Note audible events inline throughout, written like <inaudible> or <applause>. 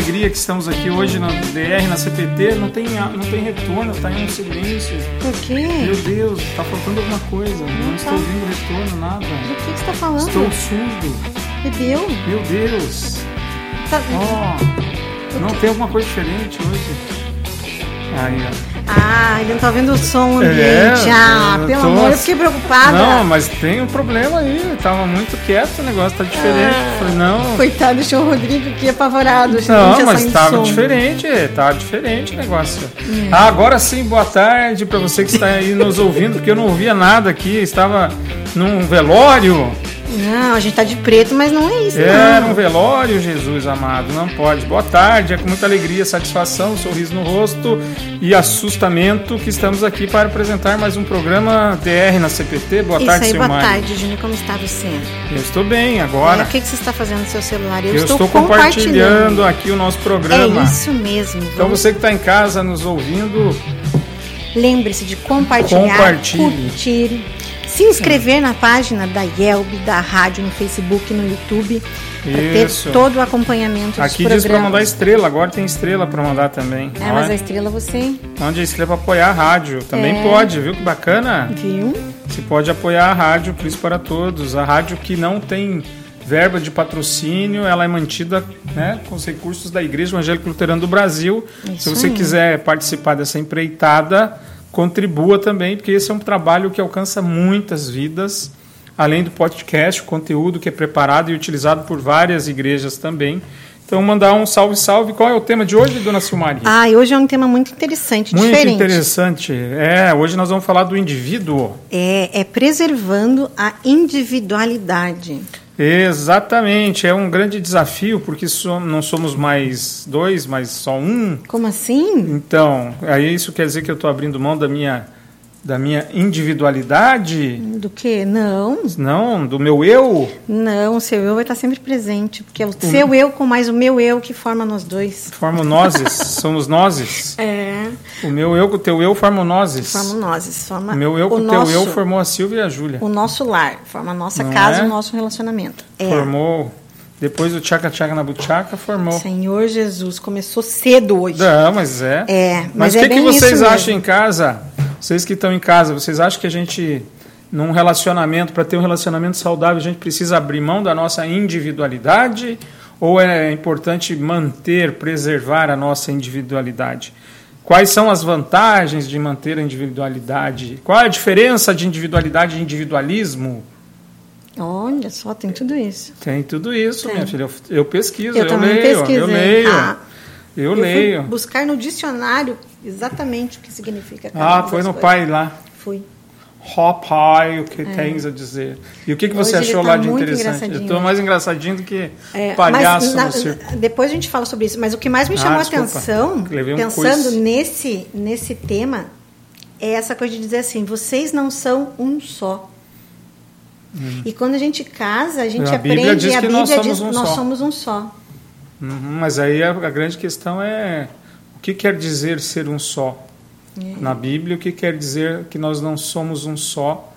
alegria que estamos aqui hoje na DR, na CPT. Não tem, não tem retorno, está em um silêncio. Por quê? Meu Deus, está faltando alguma coisa. Não, não estou tá. ouvindo retorno, nada. Do que, você está falando? Estou surdo. Bebeu? Meu Deus. Tá... Oh, não tem alguma coisa diferente hoje? Aí, ó. Ah, ele não tá vendo o som ambiente. É, ah, pelo tô... amor, eu fiquei preocupada. Não, mas tem um problema aí. Tava muito quieto o negócio, tá diferente. Ah, Falei, não. Coitado do senhor Rodrigo, que apavorado. Não, mas tava som. diferente, tava diferente o negócio. Hum. Ah, agora sim, boa tarde para você que está aí nos ouvindo, porque eu não ouvia nada aqui, estava num velório. Não, a gente tá de preto, mas não é isso. É, não. um velório, Jesus amado, não pode. Boa tarde, é com muita alegria, satisfação, sorriso no rosto e assustamento que estamos aqui para apresentar mais um programa DR na CPT. Boa isso tarde, aí, senhor Boa tarde, Júnior, como está você? Eu estou bem agora. É, o que, que você está fazendo no seu celular? Eu, Eu estou, estou compartilhando. compartilhando aqui o nosso programa. É isso mesmo. Então você que está em casa nos ouvindo, lembre-se de compartilhar, Compartilhe. curtir se inscrever na página da Yelb, da rádio no Facebook, no YouTube, para ter todo o acompanhamento Aqui diz para mandar estrela, agora tem estrela para mandar também. É, mas a estrela você. Mande a estrela para apoiar a rádio. Também é. pode, viu que bacana? Viu? Você pode apoiar a rádio Cristo para Todos, a rádio que não tem verba de patrocínio, ela é mantida né, com os recursos da Igreja Evangélica Luterana do Brasil. Isso Se você aí. quiser participar dessa empreitada, contribua também, porque esse é um trabalho que alcança muitas vidas, além do podcast, o conteúdo que é preparado e utilizado por várias igrejas também. Então, mandar um salve, salve. Qual é o tema de hoje, dona Silmaria? Ah, hoje é um tema muito interessante, muito diferente. Muito interessante. É, hoje nós vamos falar do indivíduo. É, é preservando a individualidade. Exatamente, é um grande desafio porque não somos mais dois, mas só um. Como assim? Então, aí isso quer dizer que eu estou abrindo mão da minha da minha individualidade? Do que? Não. Não, do meu eu? Não, o seu eu vai estar sempre presente, porque é o, o seu eu com mais o meu eu que forma nós dois. Forma nozes, <laughs> somos nozes. É. O meu eu com o teu eu formam nozes. Forma nozes, forma O meu eu com o teu eu formou a Silvia e a Júlia. O nosso lar, forma a nossa Não casa, é? o nosso relacionamento. É. Formou depois do tchaca tchaca na buchaca formou. Senhor Jesus, começou cedo hoje. Não, mas é. É, mas, mas o é que, que vocês acham em casa? Vocês que estão em casa, vocês acham que a gente, num relacionamento, para ter um relacionamento saudável, a gente precisa abrir mão da nossa individualidade? Ou é importante manter, preservar a nossa individualidade? Quais são as vantagens de manter a individualidade? Qual é a diferença de individualidade e individualismo? Olha só, tem tudo isso. Tem tudo isso, tem. minha filha. Eu, eu pesquiso, eu, eu também leio, pesquisei. eu leio. Ah, eu, eu leio. buscar no dicionário exatamente o que significa cada Ah, foi no coisas. pai lá. Fui. Ó pai, o que é. tens a dizer? E o que, que você Hoje achou tá lá de interessante? Eu estou mais engraçadinho do que é, palhaço na, Depois a gente fala sobre isso, mas o que mais me chamou ah, a atenção, um pensando quiz. nesse, nesse tema, é essa coisa de dizer assim, vocês não são um só. Hum. E quando a gente casa, a gente a aprende, diz a Bíblia nós diz que nós somos um só. Uhum, mas aí a, a grande questão é o que quer dizer ser um só? É. Na Bíblia, o que quer dizer que nós não somos um só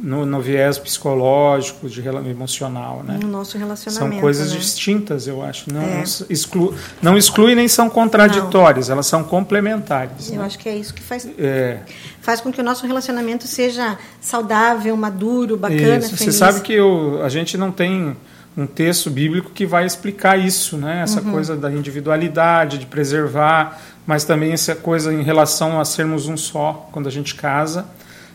no, no viés psicológico, de, emocional, né? No nosso relacionamento. São coisas né? distintas, eu acho. Não, é. não, exclu, não excluem nem são contraditórias, não. elas são complementares. Eu né? acho que é isso que faz, é. faz com que o nosso relacionamento seja saudável, maduro, bacana, isso. feliz. Você sabe que eu, a gente não tem um texto bíblico que vai explicar isso, né? Essa uhum. coisa da individualidade, de preservar, mas também essa coisa em relação a sermos um só quando a gente casa.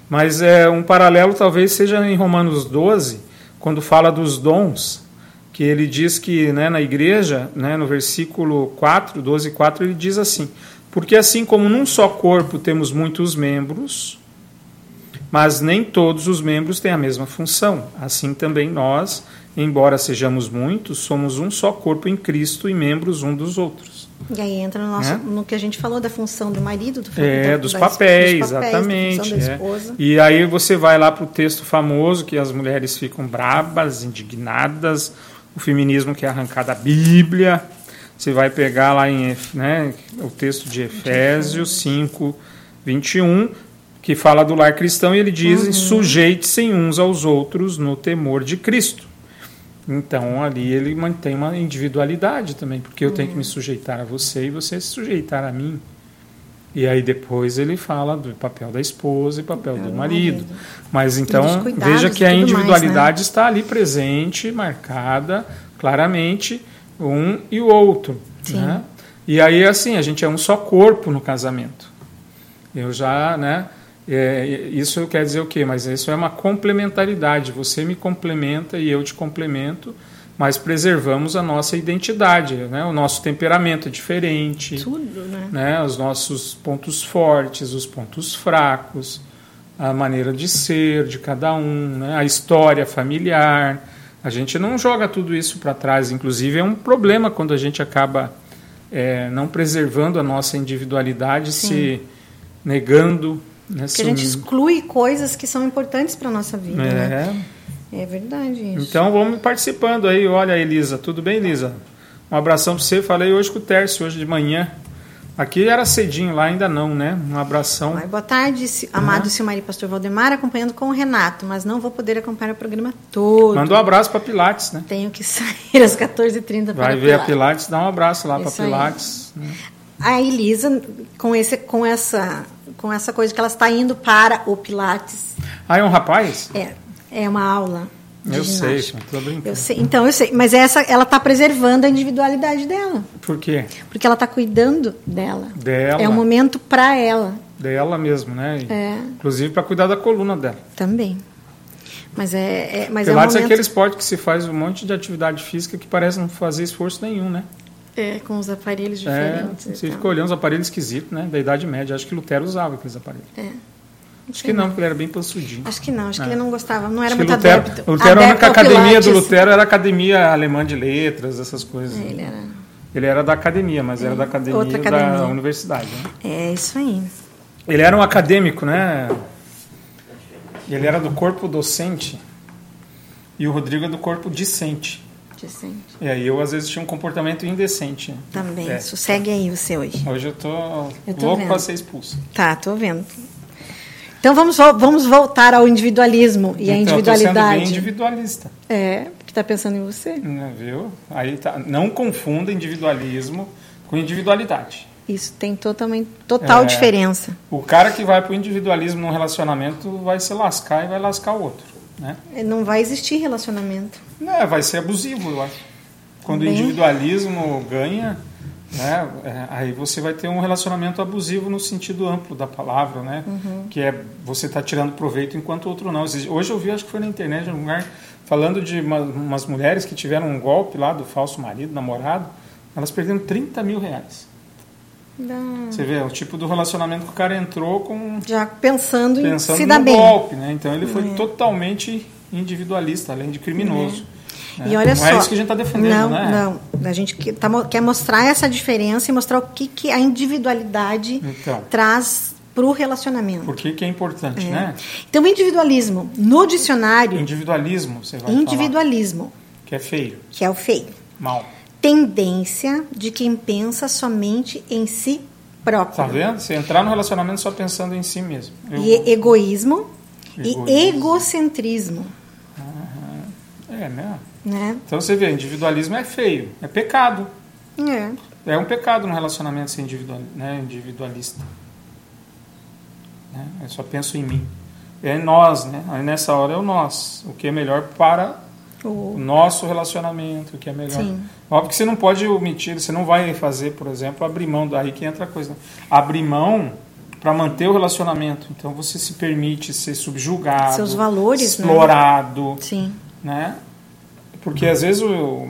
Mas é um paralelo talvez seja em Romanos 12, quando fala dos dons, que ele diz que né, na igreja, né, no versículo 4, 12 4, ele diz assim: Porque assim como num só corpo temos muitos membros, mas nem todos os membros têm a mesma função, assim também nós, embora sejamos muitos, somos um só corpo em Cristo e membros um dos outros. E aí entra no, nosso, é? no que a gente falou da função do marido, do É, dos, papéis, dos papéis, exatamente. É. E aí você vai lá para o texto famoso que as mulheres ficam brabas, indignadas, o feminismo que é arrancar da Bíblia. Você vai pegar lá em né, o texto de Efésios 5, 21, que fala do lar cristão, e ele diz: uhum. sujeite-se uns aos outros no temor de Cristo. Então ali ele mantém uma individualidade também, porque eu tenho que me sujeitar a você e você se sujeitar a mim. E aí depois ele fala do papel da esposa e papel do marido. Mas então veja que a individualidade mais, né? está ali presente, marcada claramente um e o outro. Né? E aí assim a gente é um só corpo no casamento. Eu já, né? É, isso quer dizer o quê? Mas isso é uma complementaridade. Você me complementa e eu te complemento, mas preservamos a nossa identidade, né? O nosso temperamento é diferente, tudo, né? né? Os nossos pontos fortes, os pontos fracos, a maneira de ser de cada um, né? A história familiar. A gente não joga tudo isso para trás. Inclusive é um problema quando a gente acaba é, não preservando a nossa individualidade, Sim. se negando né, que a gente exclui coisas que são importantes para a nossa vida. É. Né? é verdade isso. Então vamos participando aí. Olha, Elisa, tudo bem, Elisa? Um abração para você. Falei hoje com o Tércio, hoje de manhã. Aqui era cedinho, lá ainda não, né? Um abração. Ai, boa tarde, amado uhum. Silmari Pastor Valdemar, acompanhando com o Renato, mas não vou poder acompanhar o programa todo. Manda um abraço para Pilates, né? Tenho que <laughs> sair às 14h30 para Vai ver Pilates. a Pilates, dá um abraço lá para Pilates. Né? A Elisa, com, esse, com essa com essa coisa que ela está indo para o Pilates. Ah, é um rapaz? É, é uma aula. Eu sei, estou brincando. Eu sei, então eu sei, mas essa, ela está preservando a individualidade dela. Por quê? Porque ela está cuidando dela. Dela. É um momento para ela. Dela mesmo, né? É. Inclusive para cuidar da coluna dela. Também. Mas é, é mas Pilates é, um momento... é aquele esporte que se faz um monte de atividade física que parece não fazer esforço nenhum, né? É, com os aparelhos é, diferentes. É, você fica olhando os aparelhos esquisitos, né? Da Idade Média. Acho que Lutero usava aqueles aparelhos. É. Acho que não, porque ele era bem pansudinho. Acho que não, acho é. que ele não gostava, não era muito Lutero, adepto. Lutero, a única academia do Lutero era a academia alemã de letras, essas coisas. É, ele era. Ele era da academia, mas era da academia, academia. da universidade. Né? É, isso aí. Ele era um acadêmico, né? Ele era do corpo docente e o Rodrigo é do corpo discente. Decente. É, e eu às vezes tinha um comportamento indecente. Também. É. Sossegue aí você hoje. Hoje eu tô, eu tô louco para ser expulso. Tá, tô vendo. Então vamos, vamos voltar ao individualismo e então, à individualidade. Então, sendo bem individualista. É, porque está pensando em você. Não, viu? Aí tá. Não confunda individualismo com individualidade. Isso tem totalmente, total é, diferença. O cara que vai para o individualismo num relacionamento vai se lascar e vai lascar o outro. Né? Não vai existir relacionamento. É, vai ser abusivo, eu acho. Quando Bem... o individualismo ganha, né, é, aí você vai ter um relacionamento abusivo no sentido amplo da palavra, né? Uhum. Que é você está tirando proveito enquanto o outro não. Hoje eu vi, acho que foi na internet, um lugar, falando de uma, umas mulheres que tiveram um golpe lá do falso marido, namorado, elas perderam 30 mil reais. Você vê, o tipo do relacionamento que o cara entrou com. Já pensando, pensando em se dar bem. golpe, né? Então ele foi é. totalmente individualista, além de criminoso. É. E olha não só. é isso que a gente está defendendo, não, né? Não, a gente quer, tá, quer mostrar essa diferença e mostrar o que, que a individualidade então, traz para o relacionamento. Por que, que é importante, é. né? Então, o individualismo, no dicionário... Individualismo, você vai Individualismo. Falar, que é feio. Que é o feio. Mal tendência de quem pensa somente em si próprio. Tá vendo? Você entrar no relacionamento só pensando em si mesmo. Eu... E egoísmo, egoísmo, e egocentrismo. É, né? né? Então você vê, individualismo é feio, é pecado. É. É um pecado no relacionamento ser individual, né, individualista. Né? Eu só penso em mim. É nós, né? Aí nessa hora é o nós. O que é melhor para o nosso relacionamento, o que é melhor. Sim. Óbvio que você não pode omitir, você não vai fazer, por exemplo, abrir mão, daí que entra a coisa. Né? Abrir mão para manter o relacionamento. Então você se permite ser subjugado, seus valores, né? explorado, né? Sim. né? Porque às vezes o,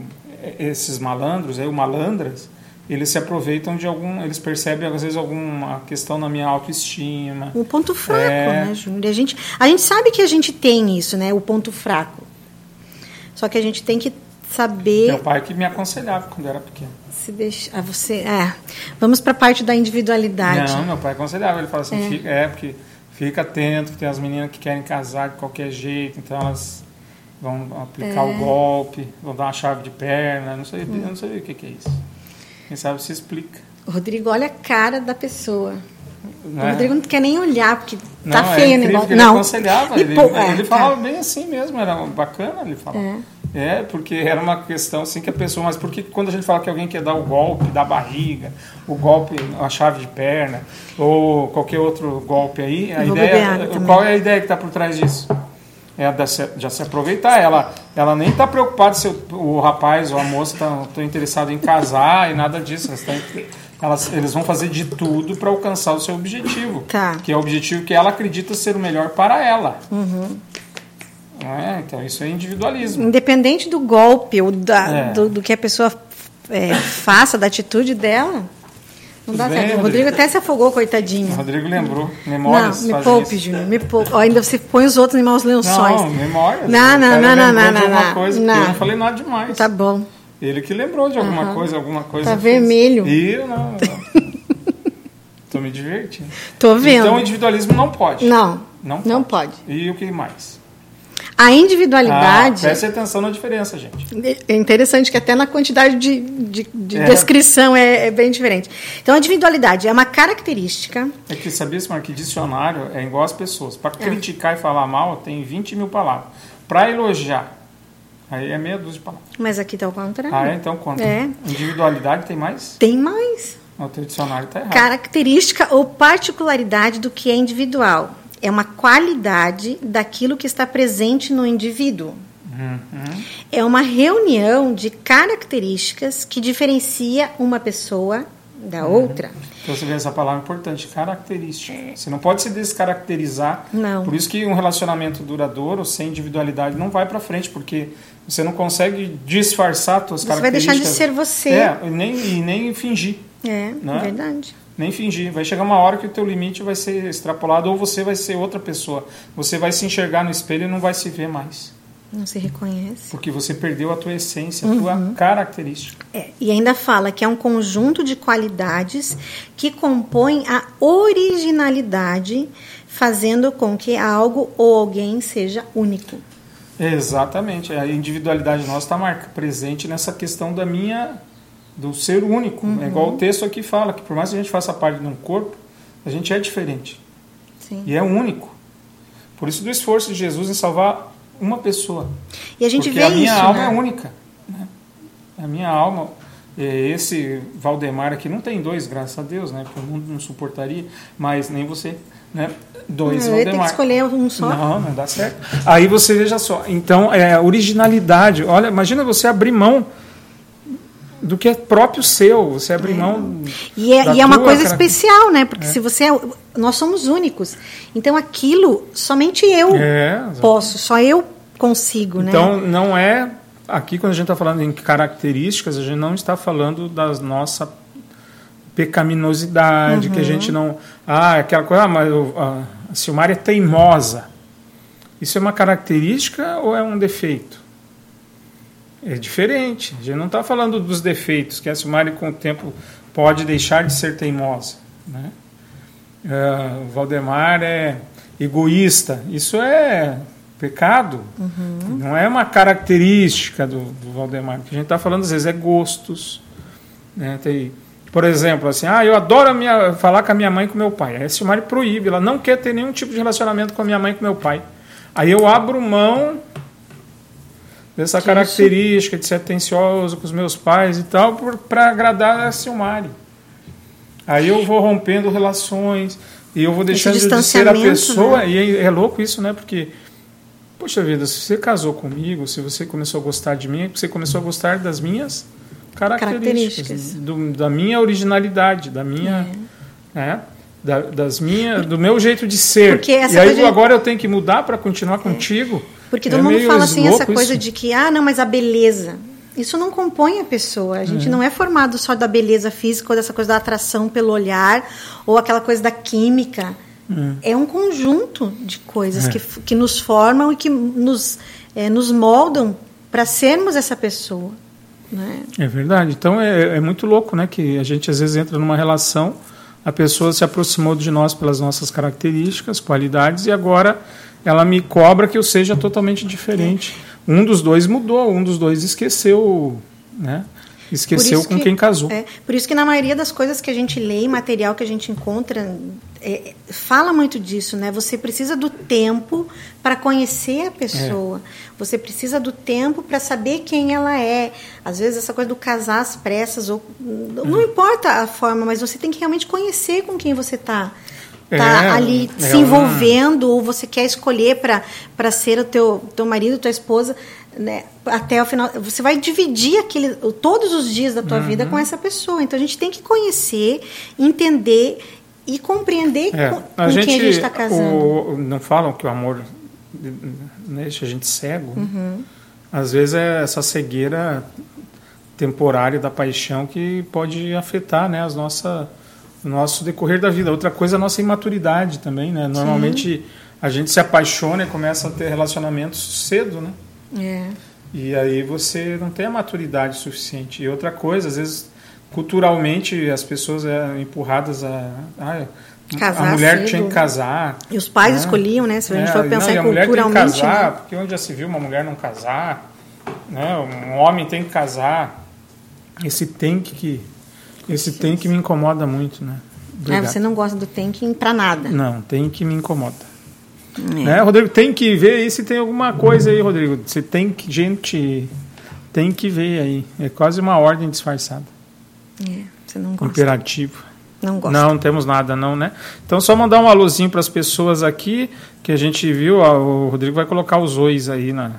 esses malandros, aí, o malandras, eles se aproveitam de algum, eles percebem às vezes alguma questão na minha autoestima. O ponto fraco, é... né, Júnior? A gente, a gente sabe que a gente tem isso, né? O ponto fraco. Só que a gente tem que saber. Meu pai que me aconselhava quando eu era pequeno. Se deixa, ah, você, é. Vamos para a parte da individualidade. Não, meu pai aconselhava. Ele falava assim, é, fica, é porque fica atento, tem as meninas que querem casar de qualquer jeito, então elas vão aplicar é. o golpe, vão dar uma chave de perna, não sei, hum. não sei o que, que é isso. Quem sabe se explica. Rodrigo, olha a cara da pessoa. Não o é? Rodrigo não quer nem olhar, porque não, tá feio é o negócio. Ele não. aconselhava, ele, ele, ele falava bem assim mesmo, era bacana ele falava. É. É, porque era uma questão assim que a pessoa. Mas por que quando a gente fala que alguém quer dar o golpe da barriga, o golpe, a chave de perna, ou qualquer outro golpe aí, a ideia. Qual é a ideia que está por trás disso? É já se aproveitar. Ela, ela nem está preocupada se o, o, rapaz ou a moça está interessado em casar e nada disso. Elas, elas eles vão fazer de tudo para alcançar o seu objetivo. Tá. Que é o objetivo que ela acredita ser o melhor para ela. Uhum. É, então isso é individualismo. Independente do golpe ou da, é. do, do, que a pessoa é, faça, da atitude dela, não dá certo. O Rodrigo até se afogou, coitadinho. O Rodrigo lembrou. Memórias. Não, me poupe, Júnior. Me poupe. Oh, ainda você põe os outros em maus lençóis. Não, memórias. Não, não, não, não, não, não. não. Coisa, não. Eu não falei nada demais. Tá bom. Ele que lembrou de alguma coisa, alguma coisa. Tá vermelho. E eu não. não. Tô me divertindo. Tô vendo. Então, o individualismo não pode. Não. Não pode. Não pode. E o que mais? A individualidade. Ah, preste atenção na diferença, gente. É interessante que até na quantidade de, de, de é. descrição é, é, bem diferente. Então, a individualidade é uma característica. É que sabia, Simar, que dicionário é igual às pessoas. Para é. criticar e falar mal, tem 20 mil palavras. Para elogiar, aí é meia dúzia de palavras. Mas aqui está o contrário. Ah, é? Então conta. É. Individualidade tem mais? Tem mais. O teu dicionário está errado. Característica ou particularidade do que é individual é uma qualidade daquilo que está presente no indivíduo. Uhum. É uma reunião de características que diferencia uma pessoa da uhum. outra. Então você vê essa palavra importante, característica. É. Você não pode se descaracterizar. Não. Por isso que um relacionamento duradouro sem individualidade não vai para frente, porque você não consegue disfarçar suas você características. Você vai deixar de ser você. É, e nem, e nem fingir. É, né? verdade nem fingir. Vai chegar uma hora que o teu limite vai ser extrapolado ou você vai ser outra pessoa. Você vai se enxergar no espelho e não vai se ver mais. Não se reconhece. Porque você perdeu a tua essência, a uhum. tua característica. É, e ainda fala que é um conjunto de qualidades que compõem a originalidade, fazendo com que algo ou alguém seja único. Exatamente. A individualidade nossa está presente nessa questão da minha do ser único. Uhum. É igual o texto aqui fala, que por mais que a gente faça parte de um corpo, a gente é diferente. Sim. E é único. Por isso do esforço de Jesus em salvar uma pessoa. E a gente Porque vê a minha isso, alma né? é única. Né? A minha alma, esse Valdemar aqui não tem dois, graças a Deus, né? Porque o mundo não suportaria, mas nem você, né? Dois não, Valdemar. Tem que escolher um só. Não, não dá certo. Aí você veja só. Então, é originalidade. Olha, imagina você abrir mão do que é próprio seu, você abrir é. mão. E é, e é uma coisa especial, né? Porque é. se você é, nós somos únicos. Então aquilo somente eu é, posso, só eu consigo, então, né? não é aqui quando a gente está falando em características, a gente não está falando das nossa pecaminosidade, uhum. que a gente não, ah, aquela coisa, ah, mas a, a Silmar é teimosa. Isso é uma característica ou é um defeito? É diferente. A gente não está falando dos defeitos, que a Silmari com o tempo pode deixar de ser teimosa. Né? Uh, o Valdemar é egoísta. Isso é pecado. Uhum. Não é uma característica do, do Valdemar. O que a gente está falando às vezes é gostos. Né? Tem, por exemplo, assim, ah, eu adoro minha, falar com a minha mãe e com meu pai. Aí a Silmari proíbe, ela não quer ter nenhum tipo de relacionamento com a minha mãe e com meu pai. Aí eu abro mão dessa que característica isso? de ser atencioso com os meus pais e tal, para agradar a Silmari. Aí eu vou rompendo relações e eu vou deixando de ser a pessoa. Né? E é, é, louco isso, né? Porque, poxa vida, se você casou comigo, se você começou a gostar de mim, é você começou a gostar das minhas características, características. Do, da minha originalidade, da minha. É. Né? Da, das minha, do meu jeito de ser. e aí de... agora eu tenho que mudar para continuar é. contigo. Porque todo é mundo fala assim, essa coisa isso. de que, ah, não, mas a beleza. Isso não compõe a pessoa. A gente é. não é formado só da beleza física ou dessa coisa da atração pelo olhar ou aquela coisa da química. É, é um conjunto de coisas é. que, que nos formam e que nos, é, nos moldam para sermos essa pessoa. Né? É verdade. Então é, é muito louco, né? Que a gente às vezes entra numa relação, a pessoa se aproximou de nós pelas nossas características, qualidades e agora ela me cobra que eu seja totalmente diferente. Um dos dois mudou, um dos dois esqueceu, né? Esqueceu com que, quem casou. É, por isso que na maioria das coisas que a gente lê material que a gente encontra, é, fala muito disso, né? Você precisa do tempo para conhecer a pessoa. É. Você precisa do tempo para saber quem ela é. Às vezes essa coisa do casar às pressas, ou, não importa a forma, mas você tem que realmente conhecer com quem você está tá é, ali é se envolvendo uma... ou você quer escolher para ser o teu, teu marido, tua esposa, né, até o final. Você vai dividir aquele, todos os dias da tua uhum. vida com essa pessoa. Então a gente tem que conhecer, entender e compreender é, com, com gente, quem a gente está casando. O, não falam que o amor deixa a gente cego? Uhum. Às vezes é essa cegueira temporária da paixão que pode afetar né, as nossas o nosso decorrer da vida. Outra coisa é a nossa imaturidade também, né? Normalmente Sim. a gente se apaixona e começa a ter relacionamentos cedo, né? É. E aí você não tem a maturidade suficiente. E outra coisa, às vezes culturalmente as pessoas é empurradas a, a Casar a mulher cedo. tinha que casar. E os pais né? escolhiam, né? Se a gente é, for pensar não, em culturalmente. A mulher tem que casar, né? porque onde já se viu uma mulher não casar, né? Um homem tem que casar. Esse tem que esse tem que me incomoda muito, né? É, você não gosta do tem que para nada. Não, tem que me incomoda. É. Né, Rodrigo, tem que ver aí se tem alguma coisa aí, Rodrigo. Você tem que, gente, tem que ver aí. É quase uma ordem disfarçada. É, você não gosta. Imperativo. Não gosta. Não, não temos nada não, né? Então só mandar um alôzinho para as pessoas aqui que a gente viu, ó, o Rodrigo vai colocar os ois aí na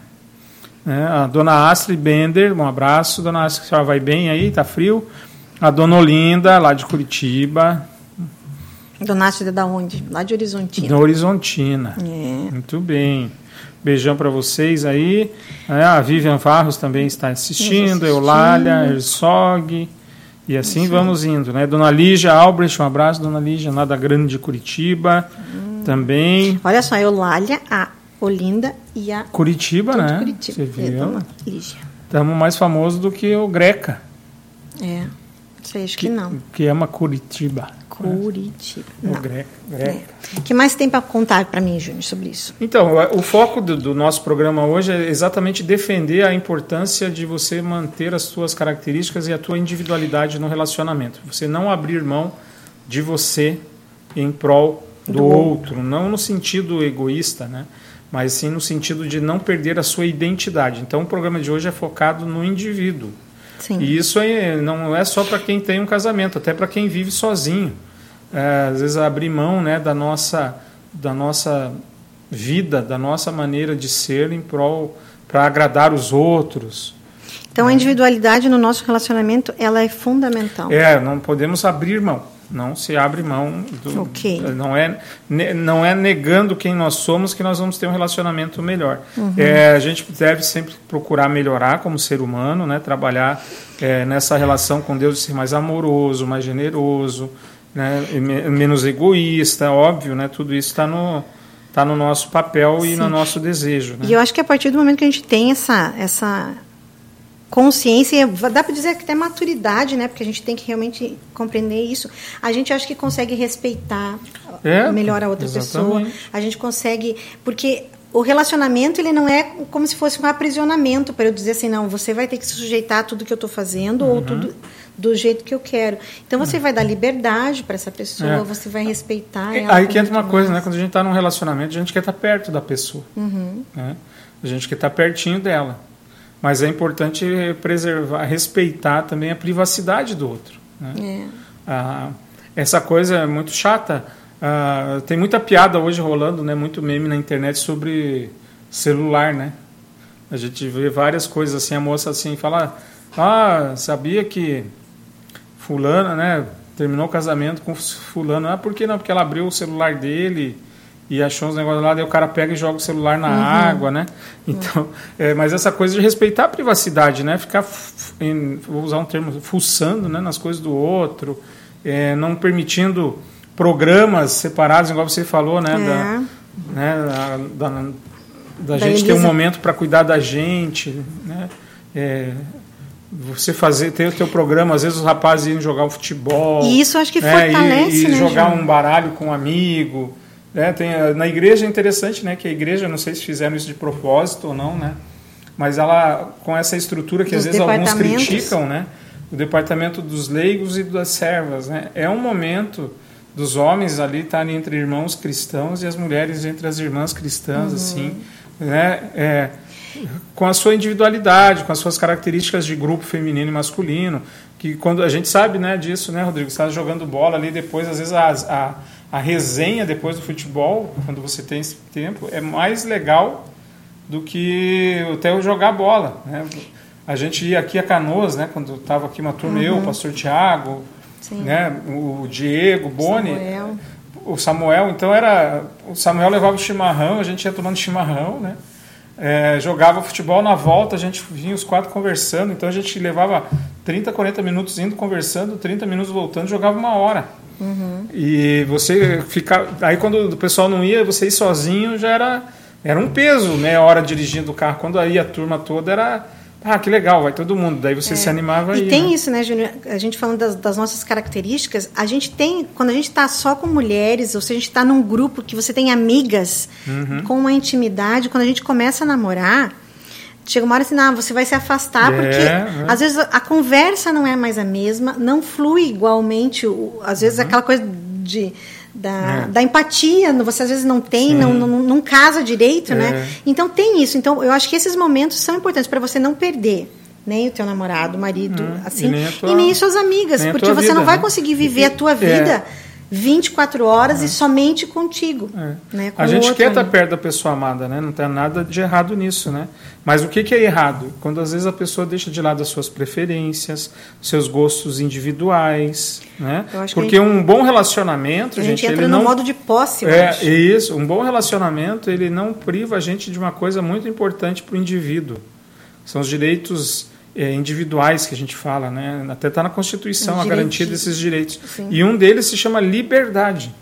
né? A dona Astrid Bender, um abraço, dona Astrid, a senhora vai bem aí, tá frio? A dona Olinda, lá de Curitiba. Dona é da onde? Lá de Horizontina. Da Horizontina. É. Muito bem. Beijão para vocês aí. É, a Vivian Farros também está assistindo. Eulália, Herzog. E assim Sim. vamos indo, né? Dona Lígia Albrecht, um abraço, Dona Lígia, lá da Grande de Curitiba. Hum. Também. Olha só, Eulália, a Olinda e a. Curitiba, né? Curitiba. Você viu? Estamos mais famosos do que o Greca. É. Sei, acho que, que não. Que ama Curitiba. Curitiba. Né? O Greca. É. O que mais tem para contar para mim, Júnior, sobre isso? Então, o foco do, do, nosso programa hoje é exatamente defender a importância de você manter as suas características e a tua individualidade no relacionamento. Você não abrir mão de você em prol do, do outro, outro, não no sentido egoísta, né? mas sim no sentido de não perder a sua identidade. Então, o programa de hoje é focado no indivíduo. Sim. E isso não é só para quem tem um casamento, até para quem vive sozinho. É, às vezes abrir mão né, da, nossa, da nossa vida, da nossa maneira de ser em prol para agradar os outros. Então a individualidade no nosso relacionamento ela é fundamental. É, não podemos abrir mão não se abre mão do, okay. não é não é negando quem nós somos que nós vamos ter um relacionamento melhor uhum. é, a gente deve sempre procurar melhorar como ser humano né trabalhar é, nessa relação com Deus ser mais amoroso mais generoso né menos egoísta óbvio né tudo isso está no tá no nosso papel Sim. e no nosso desejo né? e eu acho que a partir do momento que a gente tem essa essa consciência, dá para dizer que até maturidade, né? Porque a gente tem que realmente compreender isso. A gente acha que consegue respeitar é, melhor a outra exatamente. pessoa. A gente consegue, porque o relacionamento ele não é como se fosse um aprisionamento para eu dizer assim, não, você vai ter que se sujeitar a tudo que eu estou fazendo uhum. ou tudo do jeito que eu quero. Então você uhum. vai dar liberdade para essa pessoa, é. você vai respeitar é, ela. Aí que entra uma coisa, né? Quando a gente está num relacionamento, a gente quer estar tá perto da pessoa. Uhum. Né? A gente quer estar tá pertinho dela. Mas é importante preservar, respeitar também a privacidade do outro. Né? É. Ah, essa coisa é muito chata. Ah, tem muita piada hoje rolando, né? Muito meme na internet sobre celular, né? A gente vê várias coisas assim, a moça assim fala, ah, sabia que fulana, né? Terminou o casamento com fulano. Ah, por que não? Porque ela abriu o celular dele e achou uns negócios lá, daí o cara pega e joga o celular na uhum. água, né? Então, é, mas essa coisa de respeitar a privacidade, né? Ficar, em, vou usar um termo, fuçando né? nas coisas do outro, é, não permitindo programas separados, igual você falou, né? É. Da, né? da, da, da gente Elisa. ter um momento para cuidar da gente, né? É, você fazer ter o teu programa, às vezes os rapazes iam jogar o futebol. E isso acho que né? fortalece, e, e né, jogar João? um baralho com um amigo. É, tem, na igreja é interessante, né? Que a igreja, não sei se fizeram isso de propósito ou não, né? Mas ela, com essa estrutura que Dos às vezes alguns criticam, né? o departamento dos leigos e das servas. Né? É um momento dos homens ali estarem entre irmãos cristãos e as mulheres entre as irmãs cristãs, uhum. assim, né? É, com a sua individualidade, com as suas características de grupo feminino e masculino, que quando a gente sabe né, disso, né, Rodrigo? Você está jogando bola ali depois, às vezes a, a, a resenha depois do futebol, quando você tem esse tempo, é mais legal do que até eu jogar bola. Né? A gente ia aqui a Canoas, né, quando estava aqui uma turma, uhum. eu, o pastor Tiago, né, o Diego, o Boni, Samuel. o Samuel, então era. O Samuel levava o chimarrão, a gente ia tomando chimarrão, né? É, jogava futebol na volta, a gente vinha os quatro conversando, então a gente levava 30, 40 minutos indo conversando, 30 minutos voltando, jogava uma hora. Uhum. E você fica. Aí quando o pessoal não ia, você ir sozinho já era, era um peso, meia hora dirigindo o carro. Quando aí a turma toda era. Ah, que legal, vai todo mundo. Daí você é. se animava E aí, tem né? isso, né, Júnior? A gente falando das, das, nossas características, a gente tem, quando a gente está só com mulheres, ou se a gente está num grupo que você tem amigas uhum. com uma intimidade, quando a gente começa a namorar, chega uma hora assim, não, você vai se afastar, é, porque é. às vezes a conversa não é mais a mesma, não flui igualmente, às vezes uhum. aquela coisa de da, é. da empatia, você às vezes não tem, não, não, não, casa direito, né? é. né? Então tem isso. Então eu acho que esses momentos são importantes para você não perder nem o teu namorado, marido, hum, assim, e nem, tua, e nem suas amigas, porque você vida, não vai né? conseguir viver a tua é. vida 24 horas e somente contigo. É. Né, com a gente quer estar perto da pessoa amada, né? Não tem nada de errado nisso, né? Mas o que, que é errado? Quando às vezes a pessoa deixa de lado as suas preferências, seus gostos individuais, né? Porque gente, um bom relacionamento, a gente, gente entra ele no não, modo de posse. É isso. Um bom relacionamento ele não priva a gente de uma coisa muito importante para o indivíduo. São os direitos é, individuais que a gente fala, né? Até está na Constituição a garantia desses direitos. Sim. E um deles se chama liberdade.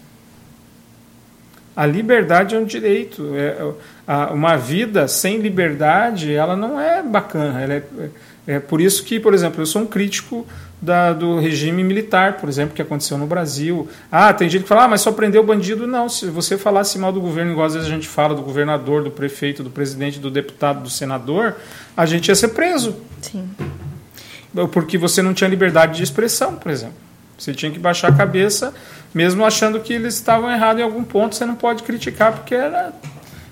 A liberdade é um direito. É, a, uma vida sem liberdade, ela não é bacana. Ela é, é por isso que, por exemplo, eu sou um crítico da, do regime militar, por exemplo, que aconteceu no Brasil. Ah, tem gente que fala, ah, mas só prendeu bandido. Não, se você falasse mal do governo, igual às vezes a gente fala do governador, do prefeito, do presidente, do deputado, do senador, a gente ia ser preso. Sim. Porque você não tinha liberdade de expressão, por exemplo. Você tinha que baixar a cabeça, mesmo achando que eles estavam errados em algum ponto, você não pode criticar, porque era.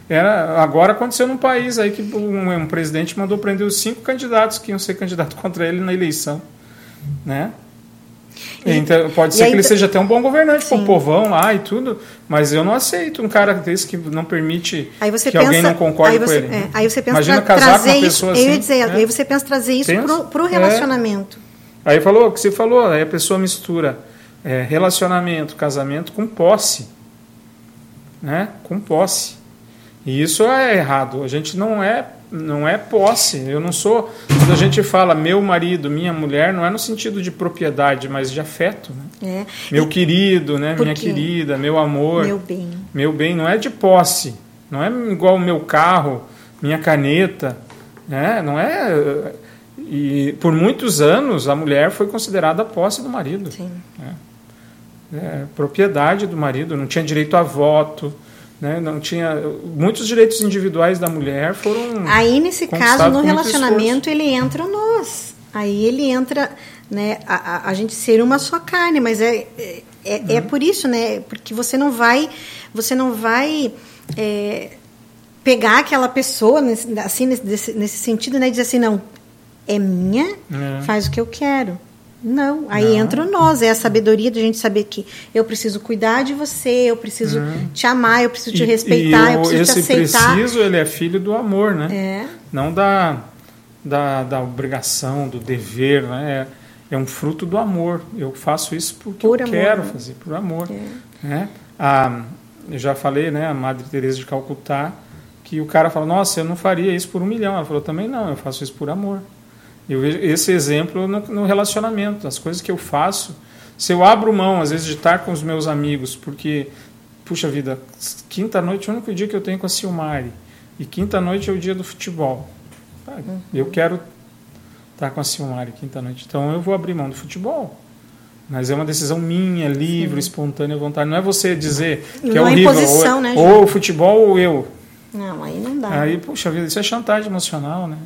Era agora aconteceu num país aí que um, um presidente mandou prender os cinco candidatos que iam ser candidatos <laughs> contra ele na eleição. Né? Então, pode ser que ele seja até um bom governante com o povão lá e tudo, mas eu não aceito um cara desse que não permite que pensa, alguém não concorde você, com ele. É, aí você pensa Imagina casar com uma pessoa isso, assim. Eu ia dizer, é. aí você pensa trazer isso para o relacionamento. É. Aí falou o que você falou, aí a pessoa mistura é, relacionamento, casamento com posse. Né? Com posse. E isso é errado. A gente não é não é posse. Eu não sou. Quando a gente fala meu marido, minha mulher, não é no sentido de propriedade, mas de afeto. Né? É. Meu e, querido, né? minha querida, meu amor. Meu bem. Meu bem não é de posse. Não é igual o meu carro, minha caneta. Né? Não é. E por muitos anos a mulher foi considerada a posse do marido. Sim. Né? É, propriedade do marido, não tinha direito a voto né? Não tinha muitos direitos individuais da mulher foram. Aí nesse caso no relacionamento ele entra nós. Aí ele entra, né? A, a, a, gente ser uma só carne, mas é é, é, uhum. é por isso, né? Porque você não vai você não vai é, pegar aquela pessoa nesse, assim nesse, nesse sentido, né? E dizer assim não é minha, é. faz o que eu quero. Não, aí não. entra nós, é a sabedoria de a gente saber que eu preciso cuidar de você, eu preciso uhum. te amar, eu preciso te e, respeitar, e eu, eu preciso te aceitar. Esse preciso, ele é filho do amor, né? É. Não da, da, da obrigação, do dever, né? É, é um fruto do amor. Eu faço isso porque por eu amor, quero né? fazer, por amor. É. Né? A, eu já falei, né, a Madre Teresa de Calcutá, que o cara fala, nossa, eu não faria isso por um milhão. Ela falou, também não, eu faço isso por amor. Eu vejo esse exemplo no, no, relacionamento, as coisas que eu faço. Se eu abro mão, às vezes, de estar com os meus amigos, porque, puxa vida, quinta-noite é o único dia que eu tenho com a Silmari, e quinta-noite é o dia do futebol. Uhum. Eu quero estar com a Silmari quinta-noite, então eu vou abrir mão do futebol. Mas é uma decisão minha, livre, Sim. espontânea, vontade. Não é você dizer que não é, é horrível. Imposição, ou, né, ou futebol ou eu. Não, aí não dá. Aí, puxa vida, isso é chantagem emocional, né?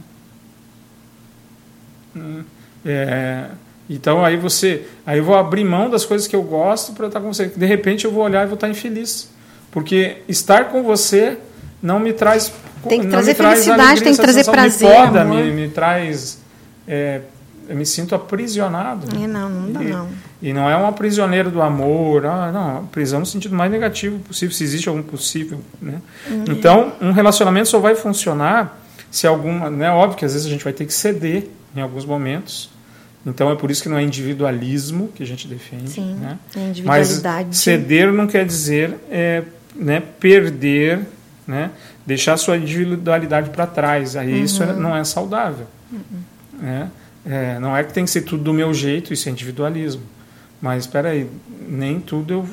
É, Então aí você, aí eu vou abrir mão das coisas que eu gosto para estar com você. De repente eu vou olhar e vou estar infeliz, porque estar com você não me traz tem que trazer felicidade, alegria, tem que trazer prazer, me poda, me, me traz é, eu me sinto aprisionado. É, não, não dá e, não. E não é um aprisioneiro do amor, ah, não, prisão no sentido mais negativo possível, se existe algum possível, né? Uhum. Então, um relacionamento só vai funcionar se alguma, né, óbvio que às vezes a gente vai ter que ceder em alguns momentos. Então é por isso que não é individualismo que a gente defende, Sim, né? é individualidade. Mas ceder não quer dizer é, né, perder, né, deixar sua individualidade para trás. Aí uhum. isso é, não é saudável. Uhum. Né? É, não é que tem que ser tudo do meu jeito, isso é individualismo. Mas espera aí, nem tudo eu,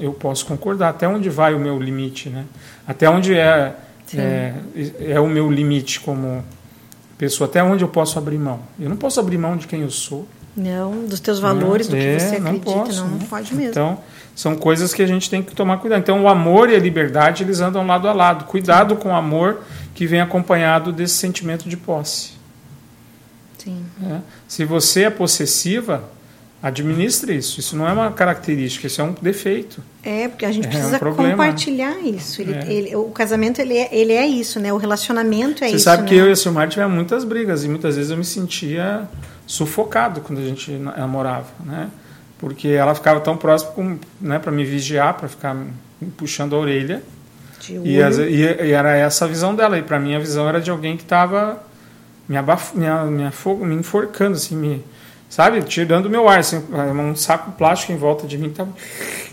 eu posso concordar. Até onde vai o meu limite, né? Até onde é, é, é, o meu limite como pessoa? Até onde eu posso abrir mão? Eu não posso abrir mão de quem eu sou. Não, dos teus valores, não, do que é, você acredita. Não, posso, não, não pode mesmo. Então, são coisas que a gente tem que tomar cuidado. Então, o amor e a liberdade, eles andam lado a lado. Cuidado Sim. com o amor que vem acompanhado desse sentimento de posse. Sim. É. Se você é possessiva, administre isso. Isso não é uma característica, isso é um defeito. É, porque a gente é precisa um compartilhar isso. Ele, é. ele, o casamento ele é, ele é isso, né? O relacionamento é você isso. Você sabe né? que eu e a Silmar tivemos muitas brigas e muitas vezes eu me sentia sufocado quando a gente namorava, né? Porque ela ficava tão próxima né, para me vigiar, para ficar me puxando a orelha. E, as, e, e, era essa a visão dela. E para mim a visão era de alguém que estava me, abaf me, me, me enforcando, assim, me, sabe, tirando meu ar, assim, um saco plástico em volta de mim, tava,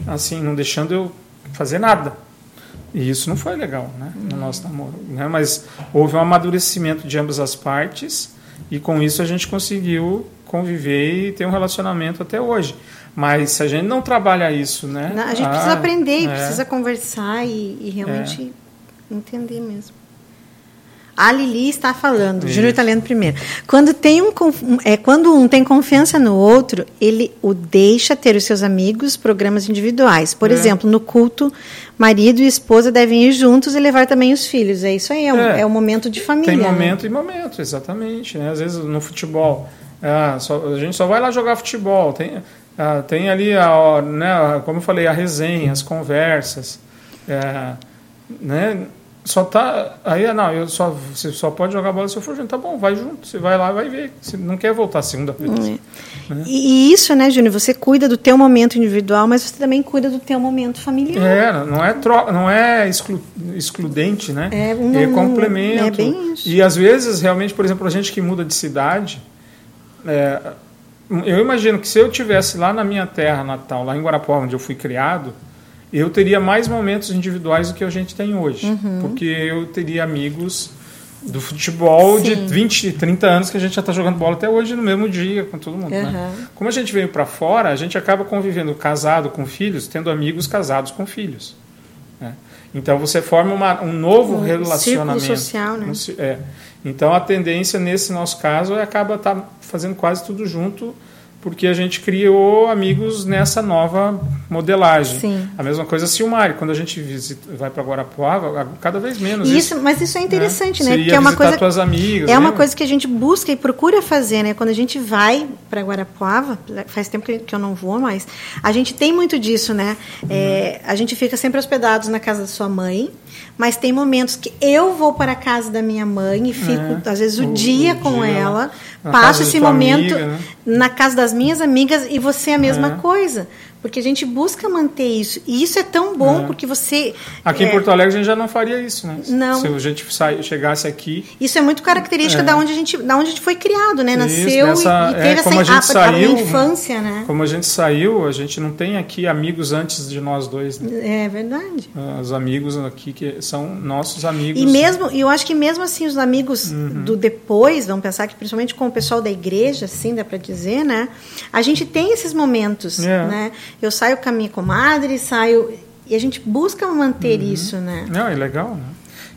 assim, não deixando eu fazer nada. E isso não foi legal, né, no nosso namoro, né, mas houve um amadurecimento de ambas as partes e com isso a gente conseguiu conviver e ter um relacionamento até hoje. Mas se a gente não trabalha isso, né? Não, a gente ah, precisa aprender, é, precisa conversar e, e realmente é. entender mesmo. A Lili está falando, Júnior está lendo primeiro. Quando, tem um, é, quando um tem confiança no outro, ele o deixa ter os seus amigos, programas individuais. Por é. exemplo, no culto, marido e esposa devem ir juntos e levar também os filhos. É isso aí, é, um, é. é um momento de família. Tem né? momento né? e momento, exatamente. Né? Às vezes no futebol, ah, só, a gente só vai lá jogar futebol. Tem, ah, tem ali, a, né, como eu falei, a resenha, as conversas. É, né? Só tá. Aí, não, eu só, você só pode jogar bola se eu for junto. Tá bom, vai junto. Você vai lá e vai ver. Você não quer voltar segunda vez. É. Né? E, isso, né, Júnior? Você cuida do teu momento individual, mas você também cuida do teu momento familiar. É, não é, tro, não é exclu, excludente, né? É, um, é complemento. É bem isso. E às vezes, realmente, por exemplo, a gente que muda de cidade. É, eu imagino que se eu tivesse lá na minha terra natal, lá em Guarapuava, onde eu fui criado, eu teria mais momentos individuais do que a gente tem hoje. Uhum. Porque eu teria amigos do futebol Sim. de 20, 30 anos que a gente já está jogando bola até hoje no mesmo dia com todo mundo. Uhum. Né? Como a gente veio para fora, a gente acaba convivendo casado com filhos, tendo amigos casados com filhos. Né? Então você forma uma, um novo um relacionamento. social, né? É. Então a tendência nesse nosso caso é acaba tá fazendo quase tudo junto porque a gente criou amigos nessa nova modelagem. Sim. A mesma coisa Silmari, quando a gente visita, vai para Guarapuava, cada vez menos. Isso, isso mas isso é né? interessante, né? né? Porque é uma coisa tuas amigas, É uma coisa que a gente busca e procura fazer, né? Quando a gente vai para Guarapuava, faz tempo que eu não vou, mas a gente tem muito disso, né? Uhum. É, a gente fica sempre hospedados na casa da sua mãe, mas tem momentos que eu vou para a casa da minha mãe e fico é. às vezes o, o dia o com dia, ela passo esse momento amiga, né? na casa das minhas amigas e você é a mesma é. coisa. Porque a gente busca manter isso. E isso é tão bom é. porque você. Aqui é, em Porto Alegre a gente já não faria isso, né? Não. Se a gente chegasse aqui. Isso é muito característica é. da, onde a gente, da onde a gente foi criado, né? Nasceu isso, nessa, e, e teve é, como essa a, saiu, a infância, né? Como a gente saiu, a gente não tem aqui amigos antes de nós dois. Né? É verdade. Os amigos aqui que são nossos amigos. E mesmo, eu acho que mesmo assim, os amigos uhum. do depois, vamos pensar que principalmente com o pessoal da igreja, assim, dá para dizer, né? A gente tem esses momentos, é. né? Eu saio com a minha comadre, saio. E a gente busca manter uhum. isso, né? Não, é legal, né?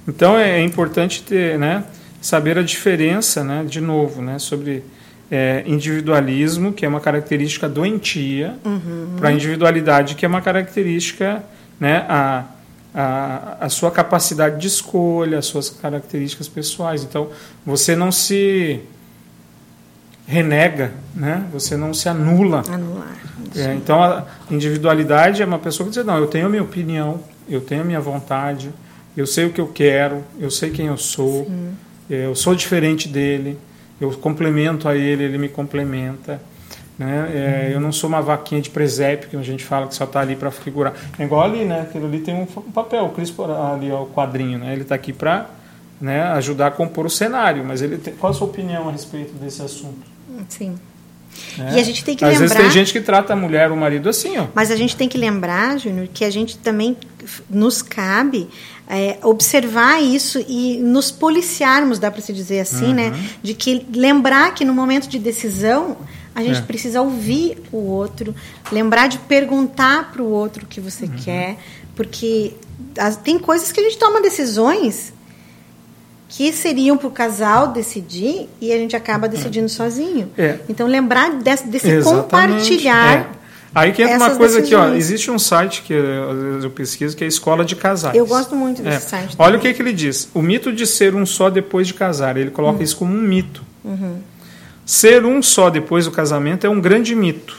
Então é, é importante ter, né, saber a diferença, né, de novo, né, sobre é, individualismo, que é uma característica doentia, uhum. para a individualidade, que é uma característica, né, a, a, a sua capacidade de escolha, as suas características pessoais. Então, você não se renega, né? Você não se anula. Anular. É, então a individualidade é uma pessoa que diz não, eu tenho a minha opinião, eu tenho a minha vontade, eu sei o que eu quero, eu sei quem eu sou, é, eu sou diferente dele, eu complemento a ele, ele me complementa. Né? É, eu não sou uma vaquinha de presépio que a gente fala que só está ali para figurar. É igual ali, né? Aquilo ali tem um, papel, o Crispo ali é o quadrinho, né? Ele está aqui para né, ajudar a compor o cenário, mas ele tem, qual a sua opinião a respeito desse assunto? Sim. É. E a gente tem que Às lembrar. Às vezes tem gente que trata a mulher ou o marido assim, ó. Mas a gente tem que lembrar, Júnior, que a gente também nos cabe é, observar isso e nos policiarmos, dá para se dizer assim, né? uhum. né? De que lembrar que no momento de decisão a gente é. precisa ouvir o outro, lembrar de perguntar para o outro o que você uhum. quer, porque as, tem coisas que a gente toma decisões que seriam para o casal decidir e a gente acaba decidindo sozinho. É. Então lembrar desse, desse compartilhar. É. Aí que entra uma coisa decisões. aqui, ó, existe um site que eu pesquiso que é a Escola de Casais. Eu gosto muito desse é. site. Olha o que, que ele diz: o mito de ser um só depois de casar. Ele coloca uhum. isso como um mito. Uhum. Ser um só depois do casamento é um grande mito.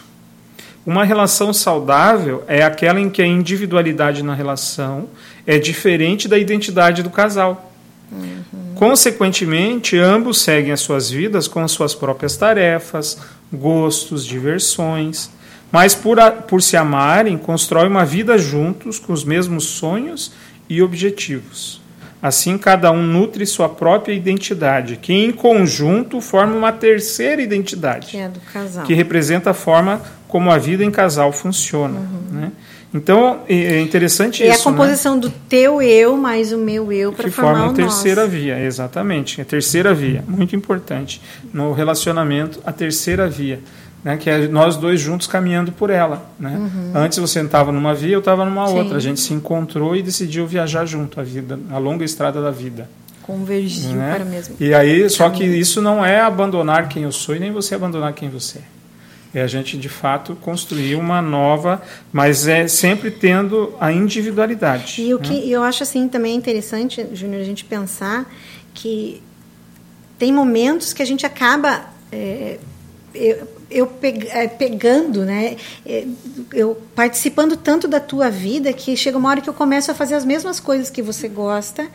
Uma relação saudável é aquela em que a individualidade na relação é diferente da identidade do casal. Uhum. Consequentemente, ambos seguem as suas vidas com as suas próprias tarefas, gostos, diversões, mas por, a, por se amarem, constroem uma vida juntos com os mesmos sonhos e objetivos. Assim, cada um nutre sua própria identidade, que em conjunto forma uma terceira identidade, que, é do casal. que representa a forma como a vida em casal funciona. Uhum. Né? Então, é interessante é isso. É a composição né? do teu eu mais o meu eu para formar forma a terceira nosso. via, exatamente. A terceira via, muito importante. No relacionamento, a terceira via né, que é nós dois juntos caminhando por ela. Né? Uhum. Antes você estava numa via, eu estava numa Sim. outra. A gente se encontrou e decidiu viajar junto a vida, a longa estrada da vida. Convergiu né? para o mesmo. E aí, só que isso não é abandonar quem eu sou e nem você abandonar quem você é. É a gente de fato construir uma nova, mas é sempre tendo a individualidade. E o né? que eu acho assim também interessante, Júnior, a gente pensar que tem momentos que a gente acaba é, eu, eu é, pegando, né, é, eu participando tanto da tua vida que chega uma hora que eu começo a fazer as mesmas coisas que você gosta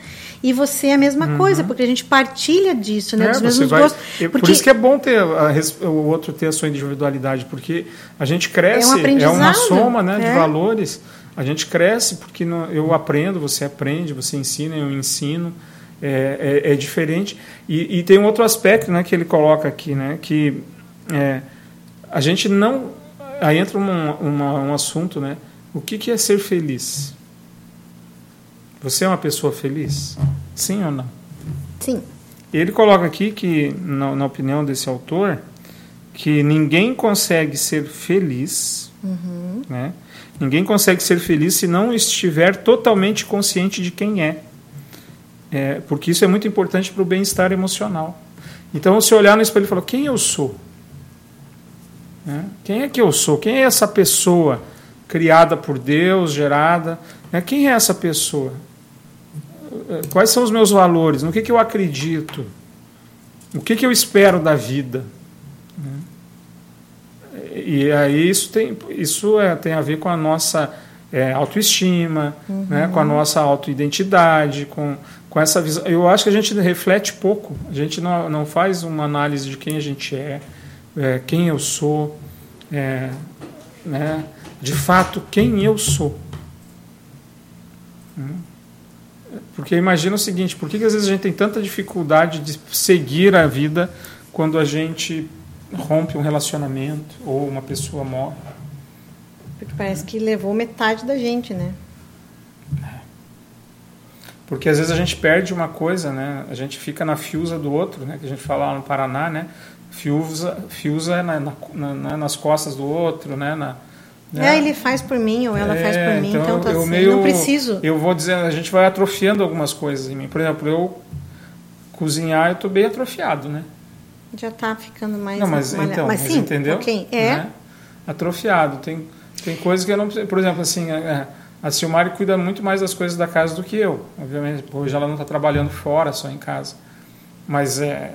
e você é a mesma uhum. coisa, porque a gente partilha disso, né, é, dos mesmos vai, gostos. Porque... Por isso que é bom ter a, o outro ter a sua individualidade, porque a gente cresce, é, um é uma soma né, de é. valores. A gente cresce porque eu aprendo, você aprende, você ensina, eu ensino. É, é, é diferente. E, e, tem um outro aspecto né, que ele coloca aqui, né, que é, a gente não. Aí entra uma, uma, um assunto, né? O que, que é ser feliz? Você é uma pessoa feliz? Sim ou não? Sim. Ele coloca aqui que, na, na opinião desse autor, que ninguém consegue ser feliz, uhum. né? Ninguém consegue ser feliz se não estiver totalmente consciente de quem é. é porque isso é muito importante para o bem-estar emocional. Então, se olhar no espelho e falar, quem eu sou? Né? Quem é que eu sou? Quem é essa pessoa criada por Deus, gerada? Né? Quem é essa pessoa? Quais são os meus valores? No que, que eu acredito? O que, que eu espero da vida? Né? E aí isso tem, isso é, tem a ver com a nossa é, autoestima, uhum. né? com a nossa autoidentidade, com, com essa visão. Eu acho que a gente reflete pouco, a gente não, não faz uma análise de quem a gente é é, quem eu sou, é, né, de fato quem eu sou. Hum? Porque imagina o seguinte, por que, que às vezes a gente tem tanta dificuldade de seguir a vida quando a gente rompe um relacionamento ou uma pessoa morre? Porque parece que levou metade da gente, né? Porque às vezes a gente perde uma coisa, né? A gente fica na fiusa do outro, né? Que a gente fala lá no Paraná, né? Fiusa, fiusa é na, na, na, nas costas do outro, né? Na, né? É, ele faz por mim ou ela é, faz por mim, então, então tá eu assim, meio, não preciso. Eu vou dizendo, a gente vai atrofiando algumas coisas em mim. Por exemplo, eu cozinhar, eu estou bem atrofiado, né? Já está ficando mais... Não, mas, então, mas, mas sim, entendeu? Okay. É. Né? Atrofiado. Tem, tem coisas que eu não... Por exemplo, assim, é, a Silmari cuida muito mais das coisas da casa do que eu. Obviamente, hoje ela não está trabalhando fora, só em casa. Mas é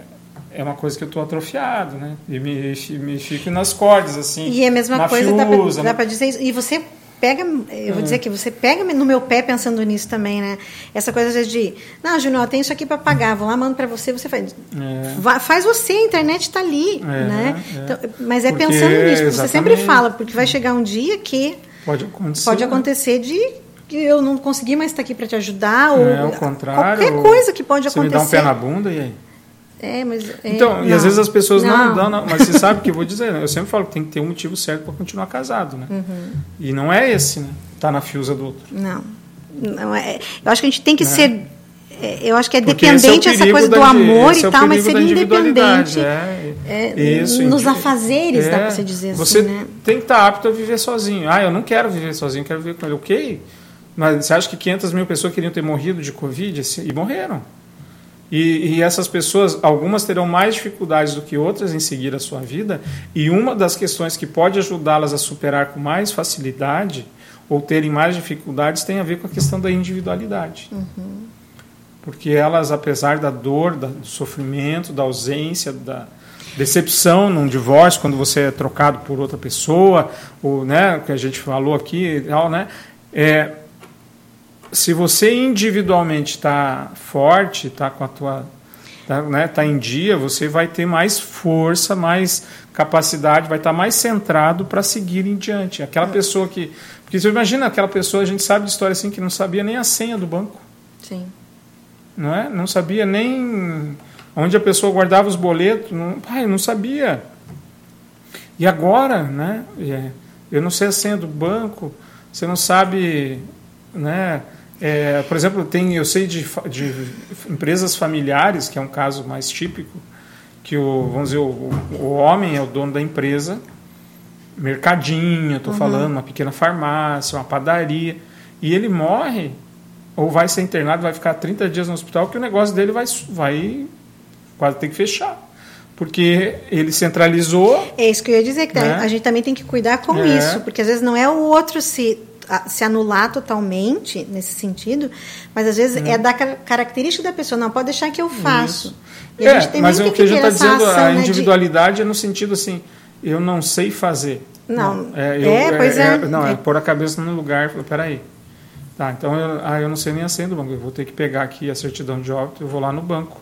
é uma coisa que eu estou atrofiado, né? E me, me fico nas cordas, assim. E é a mesma coisa, fiusa, dá para dizer isso. E você pega, eu vou é. dizer que você pega no meu pé pensando nisso também, né? Essa coisa de, não, Júnior, tem isso aqui para pagar, vou lá, mando para você, você faz. É. faz você, a internet está ali, é, né? É. Então, mas é porque, pensando nisso, você sempre fala, porque vai chegar um dia que pode acontecer, pode né? acontecer de que eu não consegui mais estar aqui para te ajudar ou é, ao contrário, qualquer coisa que pode acontecer. Você me dá um pé na bunda e aí? É, mas. É, então, e às vezes as pessoas não, não dão, não, mas você sabe o que eu vou <laughs> dizer, né? Eu sempre falo que tem que ter um motivo certo para continuar casado, né? Uhum. E não é esse, né? Tá na fiusa do outro. Não. não é, eu acho que a gente tem que né? ser. É, eu acho que é Porque dependente é essa coisa do amor e é tal, mas ser independente. É, é, isso, nos afazeres, dá para você dizer você assim. Você né? tem que estar tá apto a viver sozinho. Ah, eu não quero viver sozinho, quero viver com ele. Ok. Mas você acha que 500 mil pessoas queriam ter morrido de Covid e morreram? E, e, essas pessoas, algumas terão mais dificuldades do que outras em seguir a sua vida, e uma das questões que pode ajudá-las a superar com mais facilidade ou terem mais dificuldades tem a ver com a questão da individualidade. Uhum. Porque elas, apesar da dor, do sofrimento, da ausência, da decepção num divórcio, quando você é trocado por outra pessoa, ou né, que a gente falou aqui, né, é, se você individualmente está forte, está com a tua tá, né, tá em dia, você vai ter mais força, mais capacidade, vai estar tá mais centrado para seguir em diante. Aquela é. pessoa que, porque você imagina aquela pessoa, a gente sabe de história assim que não sabia nem a senha do banco. Sim. Não é? Não sabia nem onde a pessoa guardava os boletos, não, pai, não sabia. E agora, né? É, eu não sei a senha do banco, você não sabe, né? É, por exemplo, tem, eu sei de, de, empresas familiares, que é um caso mais típico, que o, vamos dizer, o, o homem é o dono da empresa, mercadinho, estou uhum. falando, uma pequena farmácia, uma padaria, e ele morre, ou vai ser internado, vai ficar 30 dias no hospital, que o negócio dele vai, vai quase ter que fechar. Porque ele centralizou. É isso que eu ia dizer, que né? a gente também tem que cuidar com é. isso, porque às vezes não é o outro se se anular totalmente nesse sentido, mas às vezes é, é da característica da pessoa, não, pode deixar que eu faço. é, mas o que a gente está dizendo, a né, individualidade de... é no sentido assim, eu não sei fazer. Não, não é, eu, é, pois é. é não, é, é pôr a cabeça no lugar e falar, peraí, tá, então eu, ah, eu não sei nem a senha do banco, eu vou ter que pegar aqui a certidão de óbito, eu vou lá no banco,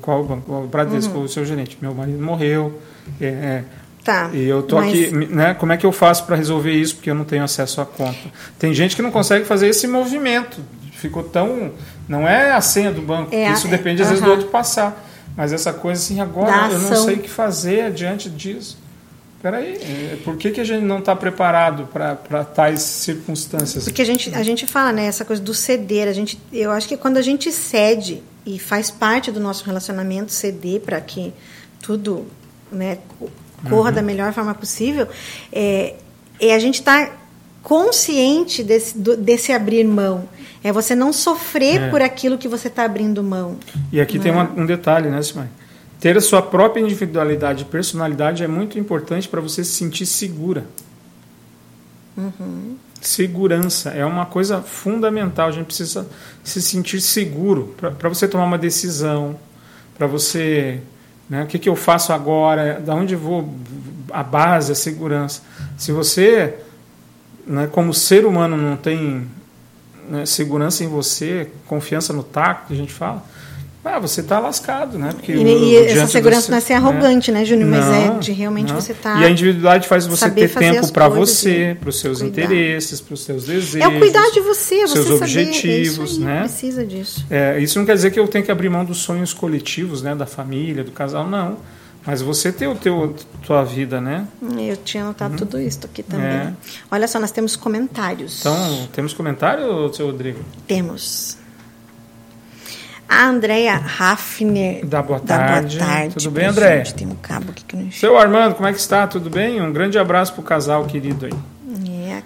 qual o banco? O Bradesco, uhum. o seu gerente, meu marido morreu, é, é Tá. E eu tô mas... aqui, né? Como é que eu faço para resolver isso? Porque eu não tenho acesso à conta. Tem gente que não consegue fazer esse movimento. Ficou tão. Não é a senha do banco. É, isso depende, às vezes, do outro passar. Mas essa coisa assim, agora eu não sei o que fazer diante disso. Peraí, é, por que, que a gente não está preparado para tais circunstâncias? Porque a gente, a gente fala, né, essa coisa do ceder. A gente, eu acho que quando a gente cede, e faz parte do nosso relacionamento ceder para que tudo né, corra uhum. da melhor forma possível, é, é a gente estar tá consciente desse, do, desse abrir mão. É você não sofrer é. por aquilo que você está abrindo mão. E aqui tem uma, né? um detalhe, né, Simone? Ter a sua própria individualidade e personalidade é muito importante para você se sentir segura. Uhum. Segurança é uma coisa fundamental. A gente precisa se sentir seguro para você tomar uma decisão, para você né? O que, que eu faço agora? Da onde vou? A base, a segurança. Se você, né, como ser humano, não tem né, segurança em você, confiança no taco, que a gente fala, ah, você está lascado, né? Porque e, e essa segurança você, não é ser arrogante, né, né Júnior? Mas é de realmente não. você tá. E a individualidade faz você ter tempo para você, para os seus cuidar. interesses, para os seus desejos. É o cuidar de você, você seus objetivos, é né? Precisa disso. É, isso não quer dizer que eu tenho que abrir mão dos sonhos coletivos, né, da família, do casal, não. Mas você tem o teu tua vida, né? Eu tinha anotado hum. tudo isso aqui também. É. Olha só, nós temos comentários. Então, temos comentário, seu Rodrigo? Temos. A Andréia Raffner. Da boa tarde. Da boa tarde Tudo bem, André? Tem um cabo aqui que não Seu Armando, como é que está? Tudo bem? Um grande abraço para o casal querido aí. É.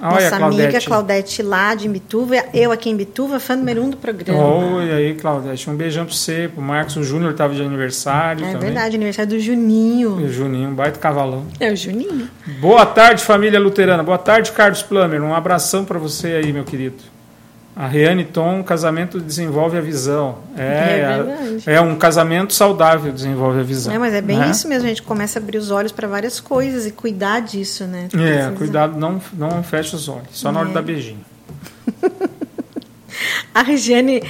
Nossa Claudete. amiga Claudete lá de Imbituva, eu aqui em Imbituva, fã número um do programa. Oi, aí, Claudete. Um beijão para você, para o Marcos. O Júnior estava de aniversário. É também. verdade, aniversário do Juninho. O Juninho, um baita cavalão. É o Juninho. Boa tarde, família luterana. Boa tarde, Carlos Plummer. Um abração para você aí, meu querido. A Reane Tom, casamento desenvolve a visão. É, é, é, um casamento saudável desenvolve a visão. É, mas é bem né? isso mesmo, a gente começa a abrir os olhos para várias coisas e cuidar disso, né? É, cuidado, não, não fecha os olhos, só na hora é. da beijinho. <laughs> a Regiane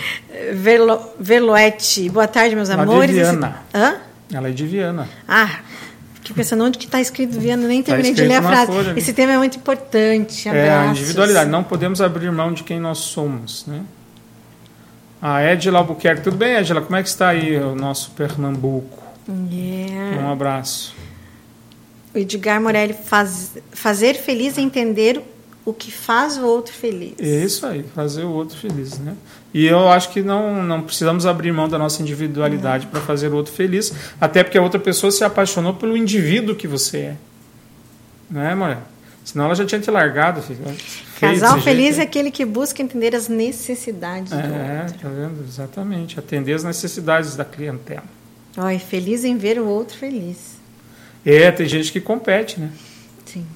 Velo, Veloetti, boa tarde, meus Ela amores. É de Viana. Hã? Ela é de Viana. Ah, Fiquei pensando onde que está escrito Viana, nem tá terminei tá de ler a frase. Folha, Esse tema é muito importante. Abraços. É a individualidade. Não podemos abrir mão de quem nós somos, né? A Edila Albuquerque. Tudo bem, Edila? Como é que está aí o nosso Pernambuco? Yeah. Um abraço. O Edgar Morelli faz, fazer feliz é entender o que faz o outro feliz. É isso aí, fazer o outro feliz, né? E eu acho que não, não precisamos abrir mão da nossa individualidade para fazer o outro feliz, até porque a outra pessoa se apaixonou pelo indivíduo que você é. Não é, mulher? Senão ela já tinha te largado, filho. Casal feliz jeito, é aquele que busca entender as necessidades é, do outro. É, tá vendo? Exatamente. Atender as necessidades da clientela. Ai, feliz em ver o outro feliz. É, tem gente que compete, né? Sim.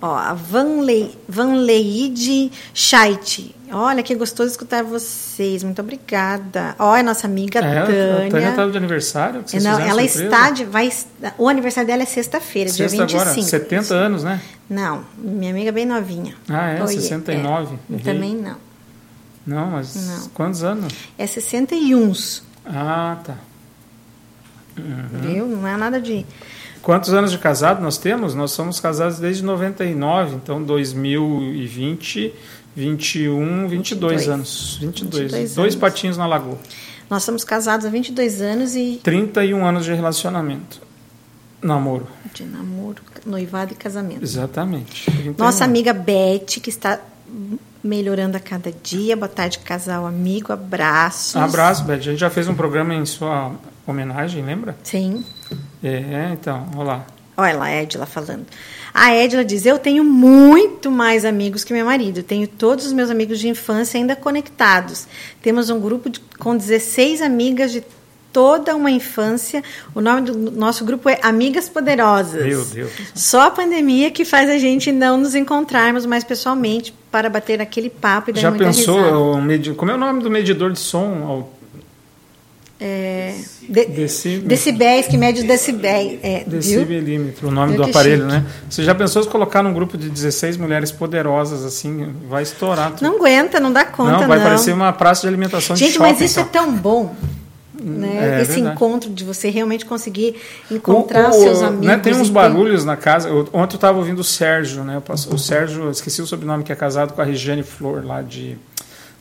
Ó, a Vanle, Vanleide Scheidt. Olha, que gostoso escutar vocês. Muito obrigada. Ó, é nossa amiga é, Tânia. A Tânia está de aniversário? Que Não, ela está de. Vai, o aniversário dela é sexta-feira, dia 25. Agora, 70 anos, né? Não, minha amiga é bem novinha. Ah, é? Oi, 69? É. Também não. Não, mas não. quantos anos? É 61. Ah, tá. Uhum. Viu? Não é nada de. Quantos anos de casado nós temos? Nós somos casados desde 99, então 2020, 21, 22, 22 anos. 22. 22 Dois anos. patinhos na lagoa. Nós somos casados há 22 anos e. 31 anos de relacionamento. Namoro. De namoro, noivado e casamento. Exatamente. Nossa amiga Beth, que está melhorando a cada dia. Boa tarde, casal amigo. Abraços. Abraço, Beth. A gente já fez um programa em sua homenagem, lembra? Sim. É, então, olha lá. Olha lá, a Edila falando. A Edila diz: Eu tenho muito mais amigos que meu marido. Tenho todos os meus amigos de infância ainda conectados. Temos um grupo de, com 16 amigas de toda uma infância. O nome do nosso grupo é Amigas Poderosas. Meu Deus. Só a pandemia que faz a gente não nos encontrarmos mais pessoalmente para bater aquele papo e dar Já muita pensou. O medi... como é o nome do medidor de som? É, de, decibéis, que mede os decibéis. É, Decibelímetro, o nome do aparelho, chique. né? Você já pensou se colocar num grupo de 16 mulheres poderosas assim, vai estourar tudo. Não aguenta, não dá conta, não. Vai não. parecer uma praça de alimentação Gente, de shopping. mas isso então. é tão bom. Né? É, Esse verdade. encontro de você realmente conseguir encontrar o, o, os seus amigos. Né, tem uns barulhos na casa. Ontem eu estava ouvindo o Sérgio, né? O Sérgio, esqueci o sobrenome, que é casado com a Regiane Flor, lá de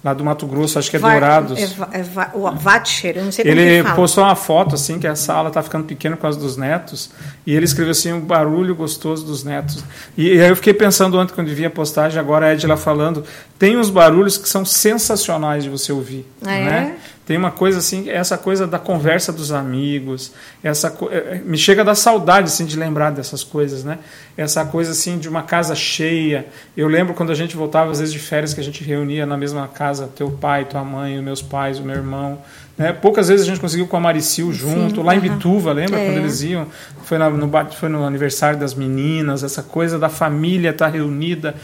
lá do Mato Grosso, acho que é Va Dourados. É, é, o Vatcher, eu não sei como Ele postou uma foto assim que a sala está ficando pequena por causa dos netos e ele escreveu assim um barulho gostoso dos netos. E, e aí eu fiquei pensando ontem quando vi a postagem, agora a Edila falando, tem uns barulhos que são sensacionais de você ouvir, ah, é? Tem uma coisa assim, essa coisa da conversa dos amigos, essa é, é, me chega da saudade assim de lembrar dessas coisas, né? Essa coisa assim de uma casa cheia. Eu lembro quando a gente voltava às vezes de férias que a gente reunia na mesma casa, teu pai, tua mãe, os meus pais, o meu irmão, né? Poucas vezes a gente conseguiu com a Maricil junto, Sim, lá em Bituva, lembra é. quando eles iam? Foi no, foi no aniversário das meninas, essa coisa da família estar tá reunida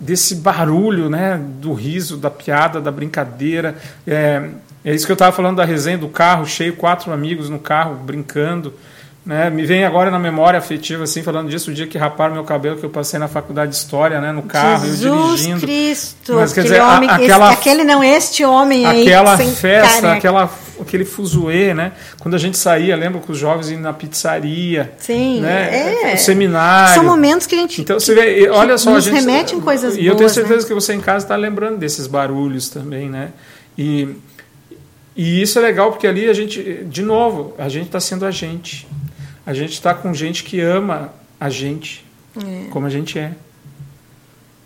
desse barulho, né, do riso, da piada, da brincadeira. É, é isso que eu estava falando da resenha do carro, cheio, quatro amigos no carro, brincando. Né? Me vem agora na memória afetiva, assim, falando disso, o dia que raparam meu cabelo, que eu passei na faculdade de História, né, no carro, Jesus eu dirigindo. Cristo! Mas, quer dizer, homem, a, aquela, esse, aquele não, este homem aí. Aquela festa, aquela, aquele fuzuê, né? Quando a gente saía, lembra com os jovens indo na pizzaria. Sim, né? é. O seminário. São momentos que a gente. Então, você vê, olha só. A gente, remete em coisas E boas, eu tenho certeza né? que você em casa está lembrando desses barulhos também, né? E e isso é legal porque ali a gente, de novo, a gente está sendo a gente. A gente está com gente que ama a gente, é. como a gente é.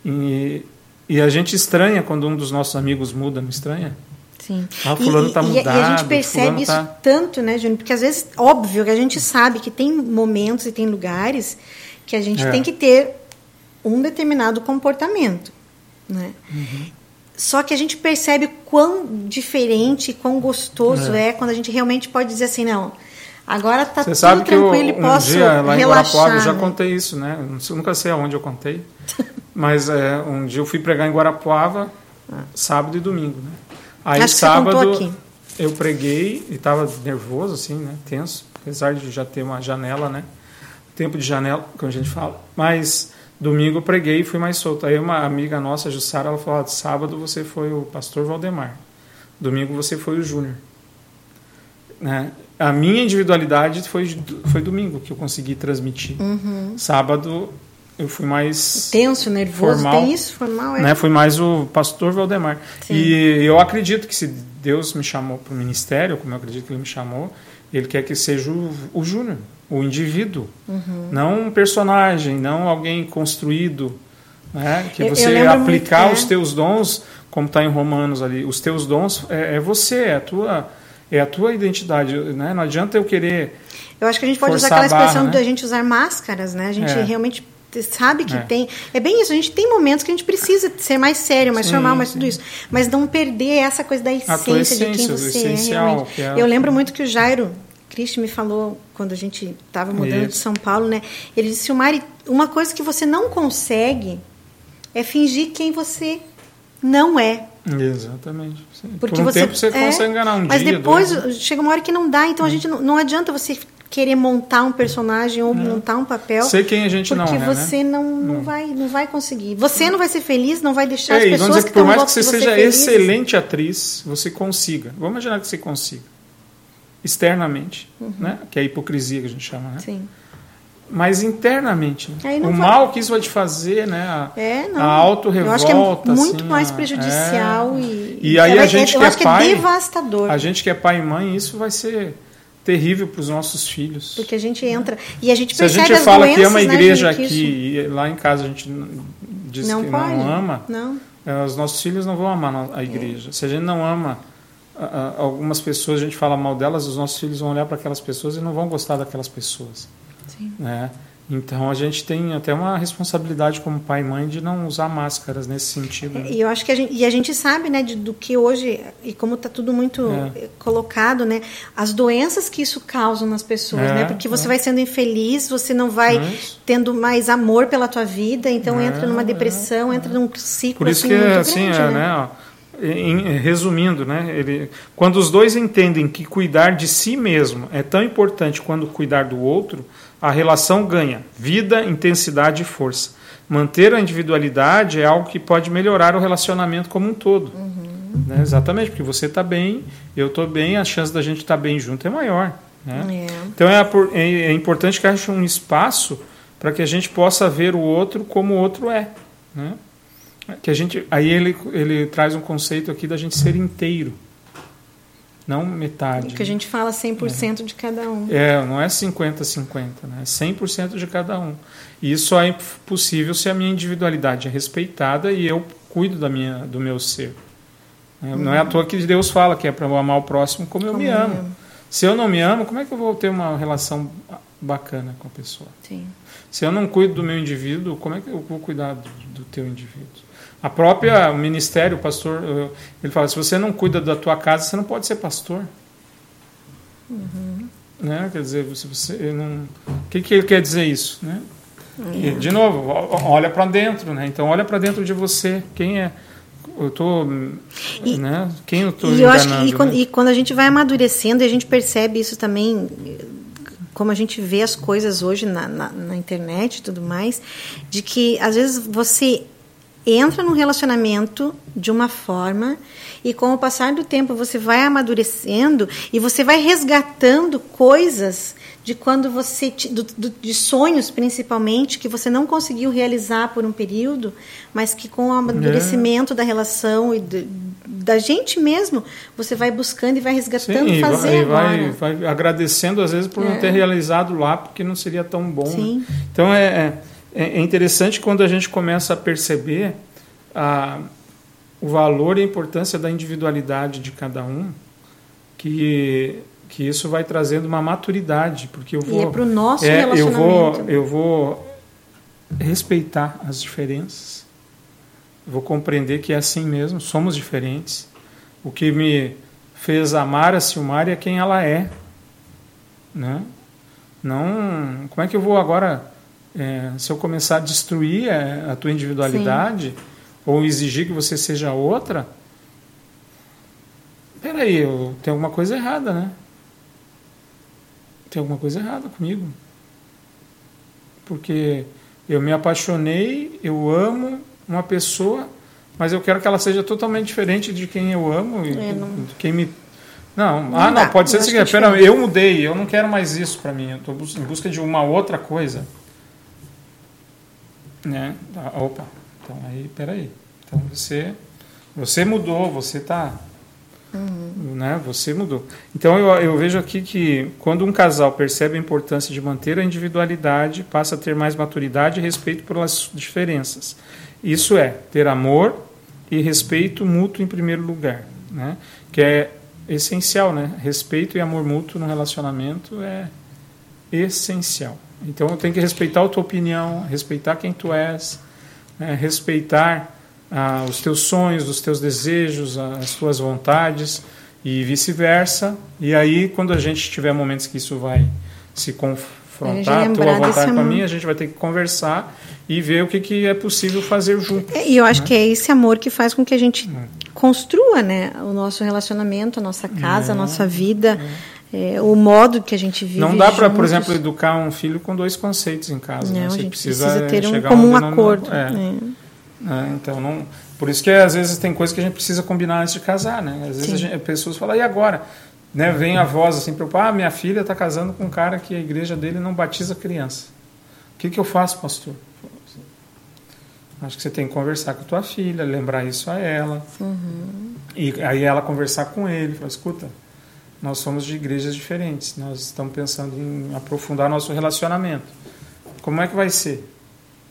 E, e a gente estranha quando um dos nossos amigos muda, não estranha? Sim. Ah, fulano está mudado. E a gente percebe isso tá... tanto, né, Júnior? Porque às vezes, óbvio que a gente sabe que tem momentos e tem lugares que a gente é. tem que ter um determinado comportamento. Né? Uhum. Só que a gente percebe quão diferente, quão gostoso é. é. quando a gente realmente pode dizer assim, não, Agora está tudo sabe tranquilo que eu, um posso dia lá relaxar, em Guarapuava, eu já né? contei isso, né? Eu nunca sei aonde eu contei, <laughs> mas é, um dia eu fui pregar em Guarapuava, ah. sábado e domingo, né? Aí Acho sábado eu preguei e estava nervoso, assim, né? Tenso, apesar de já ter uma janela, né? Tempo de janela, como a gente fala. Mas domingo eu preguei e fui mais solto. Aí uma amiga nossa, Jussara, ela falou: sábado você foi o pastor Valdemar, domingo você foi o Júnior. Né? A minha individualidade foi, foi domingo que eu consegui transmitir. Uhum. Sábado eu fui mais tenso, nervoso, formal, tem isso, formal é. Né? Fui mais o pastor Valdemar. Sim. E eu acredito que se Deus me chamou para o ministério, como eu acredito que Ele me chamou, Ele quer que seja o, o Júnior, o indivíduo, uhum. não um personagem, não alguém construído, né? Que você aplicar muito, é. os teus dons, como está em Romanos ali, os teus dons é, é você, é a tua é a tua identidade, né? Não adianta eu querer. Eu acho que a gente pode usar aquela expressão barra, né? da gente usar máscaras, né? A gente é. realmente sabe que é. tem. É bem isso, a gente tem momentos que a gente precisa ser mais sério, mais sim, formal, mais tudo isso. Mas não perder essa coisa da essência, essência de quem você é realmente. É eu lembro muito que o Jairo Cristi me falou quando a gente estava mudando isso. de São Paulo, né? Ele disse, Mari, uma coisa que você não consegue é fingir quem você não é. Exatamente. Sim. Porque Por um você, tempo você é, consegue enganar um mas dia. Mas depois dois. chega uma hora que não dá, então a hum. gente não, não adianta você querer montar um personagem ou é. montar um papel. Ser quem a gente não é. Porque né? você não, não, vai, não vai conseguir. Você não vai ser feliz, não vai deixar é, as pessoas dizer que, por mais que você seja felizes. excelente atriz, você consiga. Vamos imaginar que você consiga. Externamente, uhum. né? Que é a hipocrisia que a gente chama, né? Sim mas internamente. o vai... mal que isso vai te fazer, né? A, é, a auto-revolta. Eu acho que é muito assim, mais prejudicial é... e. E aí a gente é, que é pai. É devastador. A gente que é pai e mãe, isso vai ser terrível para os nossos filhos. Porque a gente entra e a gente Se percebe a gente fala doenças, que ama a né, igreja né, aqui e lá em casa a gente diz não que pode. não ama, não. É, os nossos filhos não vão amar a igreja. É. Se a gente não ama algumas pessoas, a gente fala mal delas, os nossos filhos vão olhar para aquelas pessoas e não vão gostar daquelas pessoas. Sim. Né? Então a gente tem até uma responsabilidade como pai e mãe de não usar máscaras nesse sentido. Né? E eu acho que a gente, e a gente sabe, né, de, do que hoje e como está tudo muito é. colocado, né, as doenças que isso causa nas pessoas, é, né, porque você é. vai sendo infeliz, você não vai é tendo mais amor pela tua vida, então é, entra numa depressão, entra num ciclo Por isso assim, que assim grande, é, né? né em, resumindo, né, ele, quando os dois entendem que cuidar de si mesmo é tão importante quanto cuidar do outro, a relação ganha vida, intensidade e força. Manter a individualidade é algo que pode melhorar o relacionamento como um todo. Uhum. Né? Exatamente, porque você está bem, eu estou bem, a chance da gente estar tá bem junto é maior. Né? É. Então é, é, é, importante que haja um espaço para que a gente possa ver o outro como o outro é. Né? Que a gente, aí ele, ele traz um conceito aqui da gente ser inteiro não metade. Que a gente fala 100% é. de cada um. É, não é 50-50, né? é 100% de cada um. E isso só é possível se a minha individualidade é respeitada e eu cuido da minha, do meu ser. Uhum. Não é à toa que Deus fala que é para eu amar o próximo como, como eu me amo. amo. Se eu não me amo, como é que eu vou ter uma relação bacana com a pessoa? Sim. Se eu não cuido do meu indivíduo, como é que eu vou cuidar do, do teu indivíduo? A própria o ministério, o pastor, eh, ele fala: se você não cuida da tua casa, você não pode ser pastor. Uhum. Né? Quer dizer, se você não, o que, que ele quer dizer isso, né? E, de novo, olha para dentro, né? Então olha para dentro de você, quem é eu tô, né? Quem eu tô e eu acho que, e, quando, né? e quando a gente vai amadurecendo, e a gente percebe isso também como a gente vê as coisas hoje na, na, na, internet e tudo mais, de que às vezes você entra num relacionamento de uma forma e com o passar do tempo você vai amadurecendo e você vai resgatando coisas de quando você de sonhos principalmente que você não conseguiu realizar por um período, mas que com o amadurecimento é. da relação e do, da gente mesmo você vai buscando e vai resgatando Sim, fazer e vai, agora. vai, vai agradecendo às vezes por é. não ter realizado lá porque não seria tão bom. Né? Então é, é é, é interessante quando a gente começa a perceber a, o valor e a importância da individualidade de cada um, que que isso vai trazendo uma maturidade, porque eu vou e é para o nosso é, relacionamento. Eu vou, eu vou respeitar as diferenças, vou compreender que é assim mesmo, somos diferentes. O que me fez amar a Silmar é quem ela é. né? Não, como é que eu vou agora, é, se eu começar a destruir a, a tua individualidade Sim. ou exigir que você seja outra, peraí, eu, tem alguma coisa errada, né? Tem alguma coisa errada comigo. Porque eu me apaixonei, eu amo uma pessoa, mas eu quero que ela seja totalmente diferente de quem eu amo e é, não... de quem me não, não ah, não, pode ser o seguinte, pera, eu mudei, eu não quero mais isso para mim, eu estou em busca de uma outra coisa. Né? Ah, opa, então aí, peraí. Então você, você mudou, você está Uhum. Né? Você mudou. Então eu, eu, vejo aqui que quando um casal percebe a importância de manter a individualidade, passa a ter mais maturidade e respeito pelas diferenças. Isso é ter amor e respeito mútuo em primeiro lugar, né? Que é essencial, né? Respeito e amor mútuo no relacionamento é essencial. Então tenho que respeitar a tua opinião, respeitar quem tu és, né? respeitar ah, os teus sonhos, os teus desejos, as tuas vontades e vice-versa. E aí, quando a gente tiver momentos que isso vai se confrontar, a tua vontade com a minha, a gente vai ter que conversar e ver o que, que é possível fazer junto. É, e eu acho né? que é esse amor que faz com que a gente é. construa né, o nosso relacionamento, a nossa casa, é. a nossa vida. É, o modo que a gente vive. Não dá para, por exemplo, educar um filho com dois conceitos em casa. Não, né? Você a gente precisa, precisa ter um comum acordo. É. é. É, então não, por isso que às vezes tem coisas que a gente precisa combinar antes de casar, né? Às vezes gente, pessoas falam e agora, né? Vem a voz assim preocupada, ah, minha filha está casando com um cara que a igreja dele não batiza criança. O que que eu faço, pastor? Acho que você tem que conversar com a tua filha, lembrar isso a ela. Uhum. E aí ela conversar com ele, falar, escuta, nós somos de igrejas diferentes, nós estamos pensando em aprofundar nosso relacionamento. Como é que vai ser?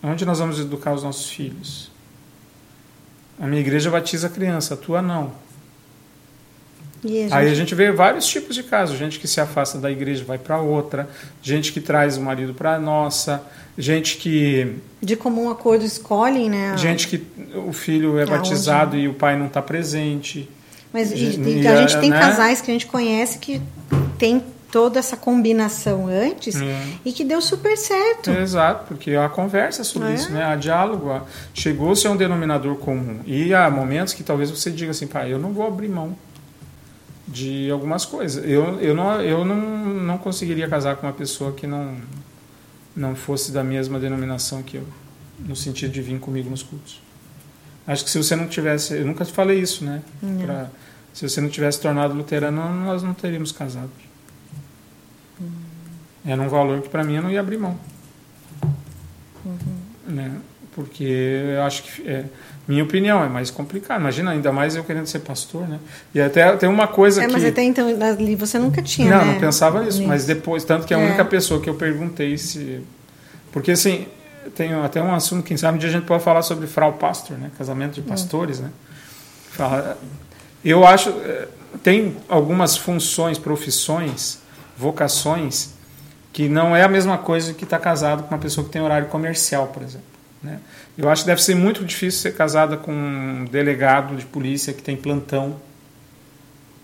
Onde nós vamos educar os nossos filhos? A minha igreja batiza a criança, a tua não. A gente... Aí a gente vê vários tipos de casos: gente que se afasta da igreja vai para outra, gente que traz o marido para a nossa, gente que. De comum acordo escolhem, né? Gente que o filho é batizado e o pai não está presente. Mas e, e a gente tem né? casais que a gente conhece que tem toda essa combinação antes é. e que deu super certo. Exato, porque há conversa sobre é. isso, né? há diálogo, chegou-se a um denominador comum. E há momentos que talvez você diga assim, pai, eu não vou abrir mão de algumas coisas. Eu, eu, não, eu não, não conseguiria casar com uma pessoa que não, não fosse da mesma denominação que eu, no sentido de vir comigo nos cultos. Acho que se você não tivesse, eu nunca te falei isso, né? Pra, se você não tivesse tornado luterano, nós não teríamos casado. Era um valor que para mim eu não ia abrir mão. Uhum. Né? Porque eu acho que, é, minha opinião, é mais complicado. Imagina, ainda mais eu querendo ser pastor, né? E até tem uma coisa é, que... Mas até então, ali você nunca tinha, Não, né? não pensava nisso. nisso. Mas depois, tanto que a é. única pessoa que eu perguntei se... Porque, assim, tem até um assunto, quem sabe um dia a gente pode falar sobre frau pastor, né? Casamento de hum. pastores, né? Fala, eu acho... É, tem algumas funções, profissões, vocações que não é a mesma coisa que estar tá casado com uma pessoa que tem horário comercial, por exemplo. Né? Eu acho que deve ser muito difícil ser casada com um delegado de polícia que tem plantão,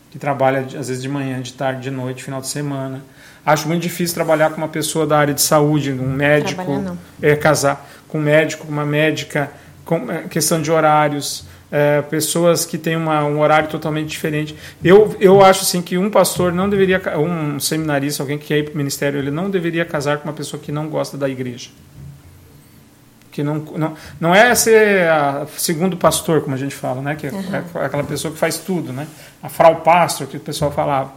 que trabalha às vezes de manhã, de tarde, de noite, final de semana. Acho muito difícil trabalhar com uma pessoa da área de saúde, um médico, é casar com um médico, uma médica, com é, questão de horários é, pessoas que têm uma, um horário totalmente diferente. Eu, eu acho assim que um pastor não deveria, um seminarista, alguém que quer ir para o ministério, ele não deveria casar com uma pessoa que não gosta da igreja. Que não, não, não é ser a, segundo pastor, como a gente fala, né? que é, uhum. é aquela pessoa que faz tudo, né? a frau pastor, que o pessoal falava.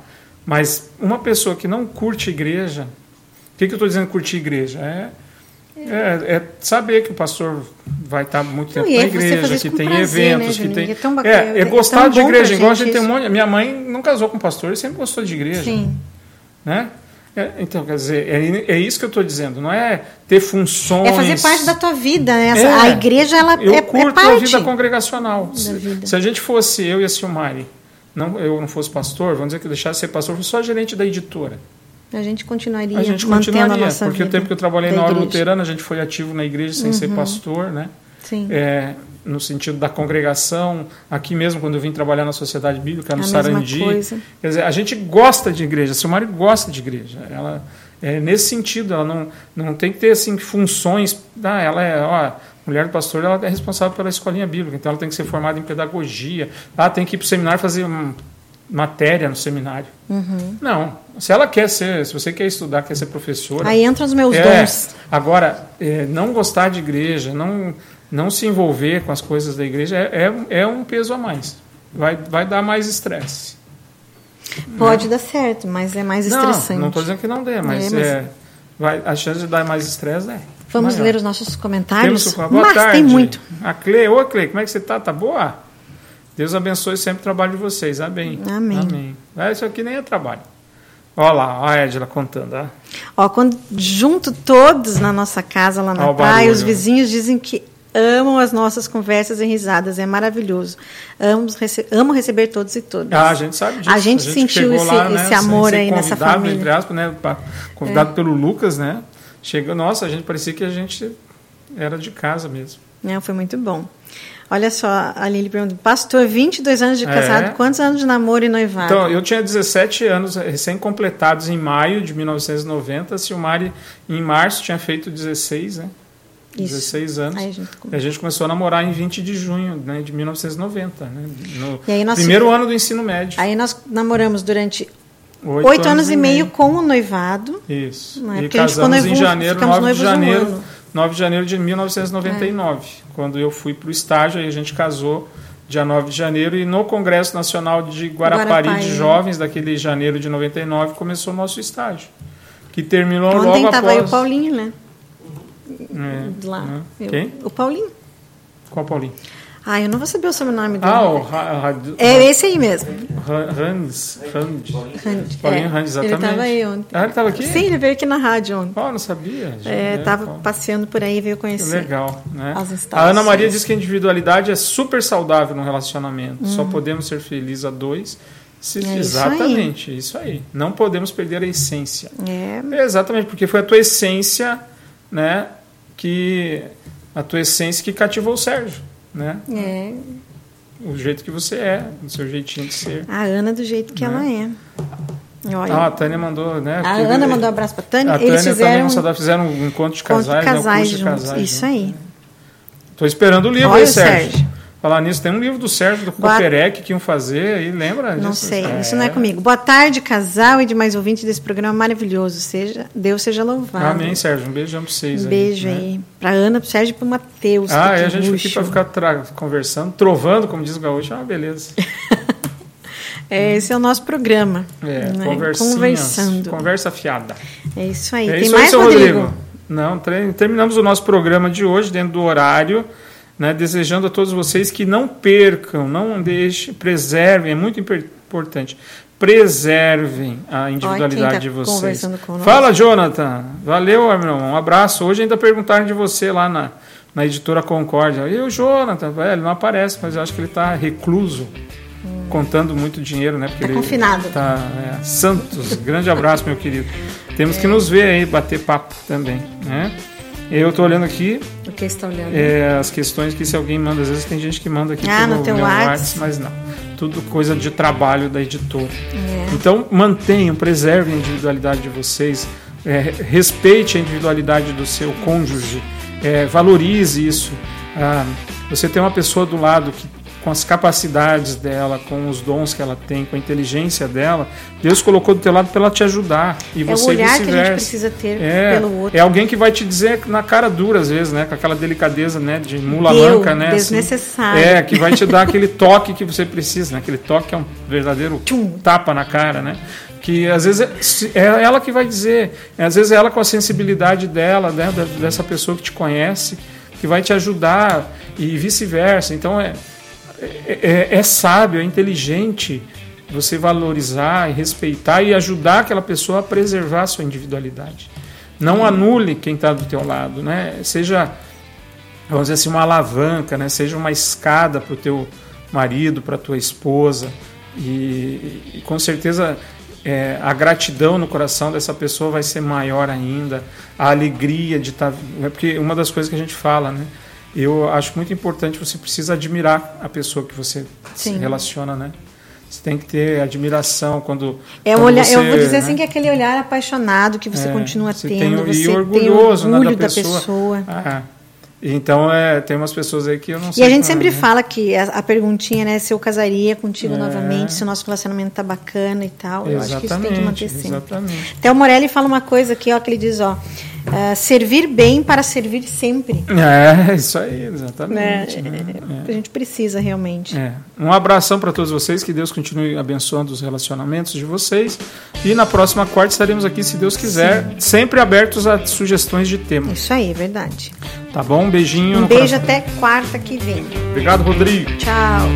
Mas uma pessoa que não curte igreja, o que, que eu estou dizendo curtir igreja? É é, é, saber que o pastor vai estar muito tempo não, na igreja, que tem prazer, eventos, né, que tem. É, é, é gostar de igreja. Igual a gente tem um monte. Minha mãe não casou com pastor e sempre gostou de igreja. Sim. Né? É, então, quer dizer, é, é isso que eu estou dizendo, não é ter funções. É fazer parte da tua vida, né? É, a igreja, ela eu é, curto é parte a vida congregacional. Se, vida. se, a gente fosse, eu e a Silmari, não, eu não fosse pastor, vamos dizer que eu deixasse de ser pastor, eu fosse só gerente da editora. A gente continuaria a gente continuaria, a nossa porque vida o tempo que eu trabalhei na hora luterana, a gente foi ativo na igreja sem uhum. ser pastor, né? Sim. É, no sentido da congregação, aqui mesmo quando eu vim trabalhar na Sociedade Bíblica, no a Sarandi. Quer dizer, a gente gosta de igreja, a Silmari gosta de igreja. Ela é nesse sentido, ela não, não tem que ter assim funções, ah, ela é, ó, mulher do pastor, ela é responsável pela escolinha bíblica, então ela tem que ser formada em pedagogia, ela tem que ir para o seminário fazer matéria no seminário. Uhum. Não. Se ela quer ser, se você quer estudar, quer ser professora. Aí entram os meus é, dons. Agora, é, não gostar de igreja, não, não se envolver com as coisas da igreja é, é, é um peso a mais. Vai, vai dar mais estresse. Pode né? dar certo, mas é mais estressante. Não estou dizendo que não dê, mas, é, mas... É, vai, a chance de dar mais estresse é. Vamos maior. ler os nossos comentários. Temos, boa mas tarde. tem muito. A Cle, ô Cle, como é que você está? Tá boa? Deus abençoe sempre o trabalho de vocês. Amém. Amém. Amém. É, isso aqui nem é trabalho. Olha lá, a Edila contando. Ó. ó, quando junto todos na nossa casa lá na ó, praia, os vizinhos dizem que amam as nossas conversas e risadas. É maravilhoso. Amo, rece amo receber todos e todas. Ah, a gente sabe disso. A gente, a gente sentiu esse, lá, né, esse amor aí nessa família. Entre aspas, né, convidado é. pelo Lucas, né? Chegou, nossa, a gente parecia que a gente era de casa mesmo. Não, foi muito bom. Olha só, a Lili pergunta, pastor, 22 anos de casado, é. quantos anos de namoro e noivado? Então, eu tinha 17 anos recém-completados em maio de 1990, Silmari em março tinha feito 16, né? Isso. 16 anos. Aí a, gente e a gente começou a namorar em 20 de junho né, de 1990, né? no nós, primeiro ano do ensino médio. Aí nós namoramos durante oito, anos, anos, e meio, meio com o noivado. Isso. Né? E casamos em janeiro, 9 de janeiro. Um 9 de janeiro de 1999, é. quando eu fui para o estágio, aí a gente casou dia 9 de janeiro, e no Congresso Nacional de Guarapari, Guarapari. de Jovens, daquele janeiro de 99, começou o nosso estágio, que terminou Ontem logo após... Ontem estava o Paulinho, né? É, lá. Né? Quem? O Paulinho. Qual Paulinho? Ah, eu não vou saber o sobrenome dele. Ah, o ha, ha, É esse aí mesmo. Hans. Hans. Paulinho é, Hans, exatamente. Ele estava aí ontem. Ah, ele estava aqui? Sim, ele veio aqui na rádio ontem. Oh, não sabia. É, estava passeando por aí e veio conhecer. Legal, né? A Ana Maria diz que a individualidade é super saudável no relacionamento. Uhum. Só podemos ser felizes a dois. Se, é exatamente, isso aí. isso aí. Não podemos perder a essência. É. Exatamente, porque foi a tua essência, né, que a tua essência que cativou o Sérgio né? É. O jeito que você é, o seu jeitinho de ser. A Ana do jeito que né? ela é. Olha. Ah, a Tânia mandou, né? A Ana mandou um abraço para Tânia. A Tânia Eles fizeram, também fizeram um encontro de casais, encontro de casais, né? juntos. Casais Isso aí. Estou esperando o livro Olha aí, Sérgio. Sérgio. Falar nisso, tem um livro do Sérgio do Boa... Coperec que iam fazer aí, lembra? Não disso? sei, é. isso não é comigo. Boa tarde, casal e demais ouvintes desse programa maravilhoso. Seja, Deus seja louvado. Amém, Sérgio. Um beijão para vocês um beijo aí. Né? Para Ana, para Sérgio e para o Matheus. Ah, é, a gente aqui para ficar tra... conversando, trovando, como diz o gaúcho, é uma beleza. <laughs> é, esse é o nosso programa. É, né? conversando. Conversa fiada. É isso aí. É Tem isso mais, aí, Rodrigo? Rodrigo? Não, terminamos o nosso programa de hoje dentro do horário né, desejando a todos vocês que não percam, não deixem, preservem, é muito importante, preservem a individualidade tá de vocês. Fala, Jonathan. Valeu, irmão. Um abraço. Hoje ainda perguntaram de você lá na, na editora Concórdia. E o Jonathan, ele não aparece, mas eu acho que ele está recluso. Hum. Contando muito dinheiro, né? Porque tá confinado. Tá, é, Santos, grande abraço, meu querido. Temos que nos ver aí, bater papo também, né? Eu estou olhando aqui. O que está olhando? É, as questões que se alguém manda, às vezes tem gente que manda aqui ah, pelo no teu meu WhatsApp, mas não. Tudo coisa de trabalho da editora. É. Então mantenham, preservem a individualidade de vocês, é, respeite a individualidade do seu cônjuge, é, valorize isso. Ah, você tem uma pessoa do lado que com as capacidades dela, com os dons que ela tem, com a inteligência dela, Deus colocou do teu lado para ela te ajudar. E é você o olhar que a gente precisa ter é, pelo outro. É alguém que vai te dizer na cara dura, às vezes, né? Com aquela delicadeza né? de mula Deu, manca, né? Assim. Desnecessário. Assim, é, que vai te dar <laughs> aquele toque que você precisa, né? Aquele toque que é um verdadeiro Tchum. tapa na cara, né? que às vezes é, é ela que vai dizer, às vezes é ela com a sensibilidade dela, né, dessa pessoa que te conhece, que vai te ajudar e vice-versa. Então é, é, é, sábio, é inteligente você valorizar e respeitar e ajudar aquela pessoa a preservar a sua individualidade. Não anule quem está do teu lado, né? Seja, vamos dizer assim, uma alavanca, né? Seja uma escada para o teu marido, para tua esposa e, e com certeza é, a gratidão no coração dessa pessoa vai ser maior ainda, a alegria de estar, tá, é porque uma das coisas que a gente fala, né? Eu acho muito importante, você precisa admirar a pessoa que você Sim. se relaciona, né? Você tem que ter admiração quando. É quando olhar, você, eu vou dizer assim né? assim que é aquele olhar apaixonado que você é, continua você tendo, tem, você e orgulhoso tem orgulho né, da, da pessoa. pessoa. Ah, então, é, tem umas pessoas aí que eu não sei. E a gente sempre é, né? fala que a, a, perguntinha, né, se eu casaria contigo é. novamente, se o nosso relacionamento tá bacana e tal. Exatamente, eu acho que isso tem que manter sempre. Exatamente. Até o Morelli fala uma coisa aqui, ó, que ele diz, ó, uh, servir bem para servir sempre. É, isso aí, exatamente. Né? Né? A gente precisa realmente. É. Um abração para todos vocês, que Deus continue abençoando os relacionamentos de vocês. E na próxima quarta estaremos aqui, se Deus quiser, Sim. sempre abertos a sugestões de temas. Isso aí, é verdade. Tá bom? Um beijinho. Um beijo até quarta que vem. Obrigado, Rodrigo. Tchau.